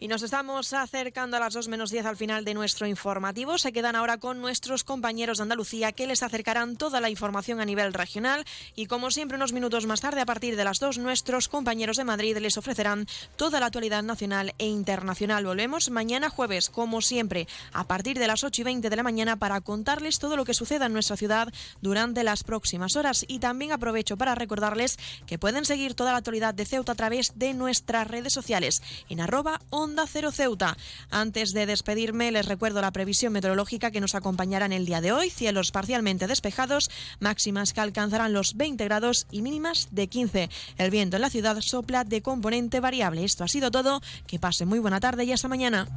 Y nos estamos acercando a las 2 menos 10 al final de nuestro informativo. Se quedan ahora con nuestros compañeros de Andalucía que les acercarán toda la información a nivel regional. Y como siempre, unos minutos más tarde, a partir de las 2, nuestros compañeros de Madrid les ofrecerán toda la actualidad nacional e internacional. Volvemos mañana jueves, como siempre, a partir de las 8 y 20 de la mañana para contarles todo lo que suceda en nuestra ciudad durante las próximas horas. Y también aprovecho para recordarles que pueden seguir toda la actualidad de Ceuta a través de nuestras redes sociales en arroba Onda Ceuta. Antes de despedirme, les recuerdo la previsión meteorológica que nos acompañará en el día de hoy. Cielos parcialmente despejados, máximas que alcanzarán los 20 grados y mínimas de 15. El viento en la ciudad sopla de componente variable. Esto ha sido todo. Que pase muy buena tarde y hasta mañana.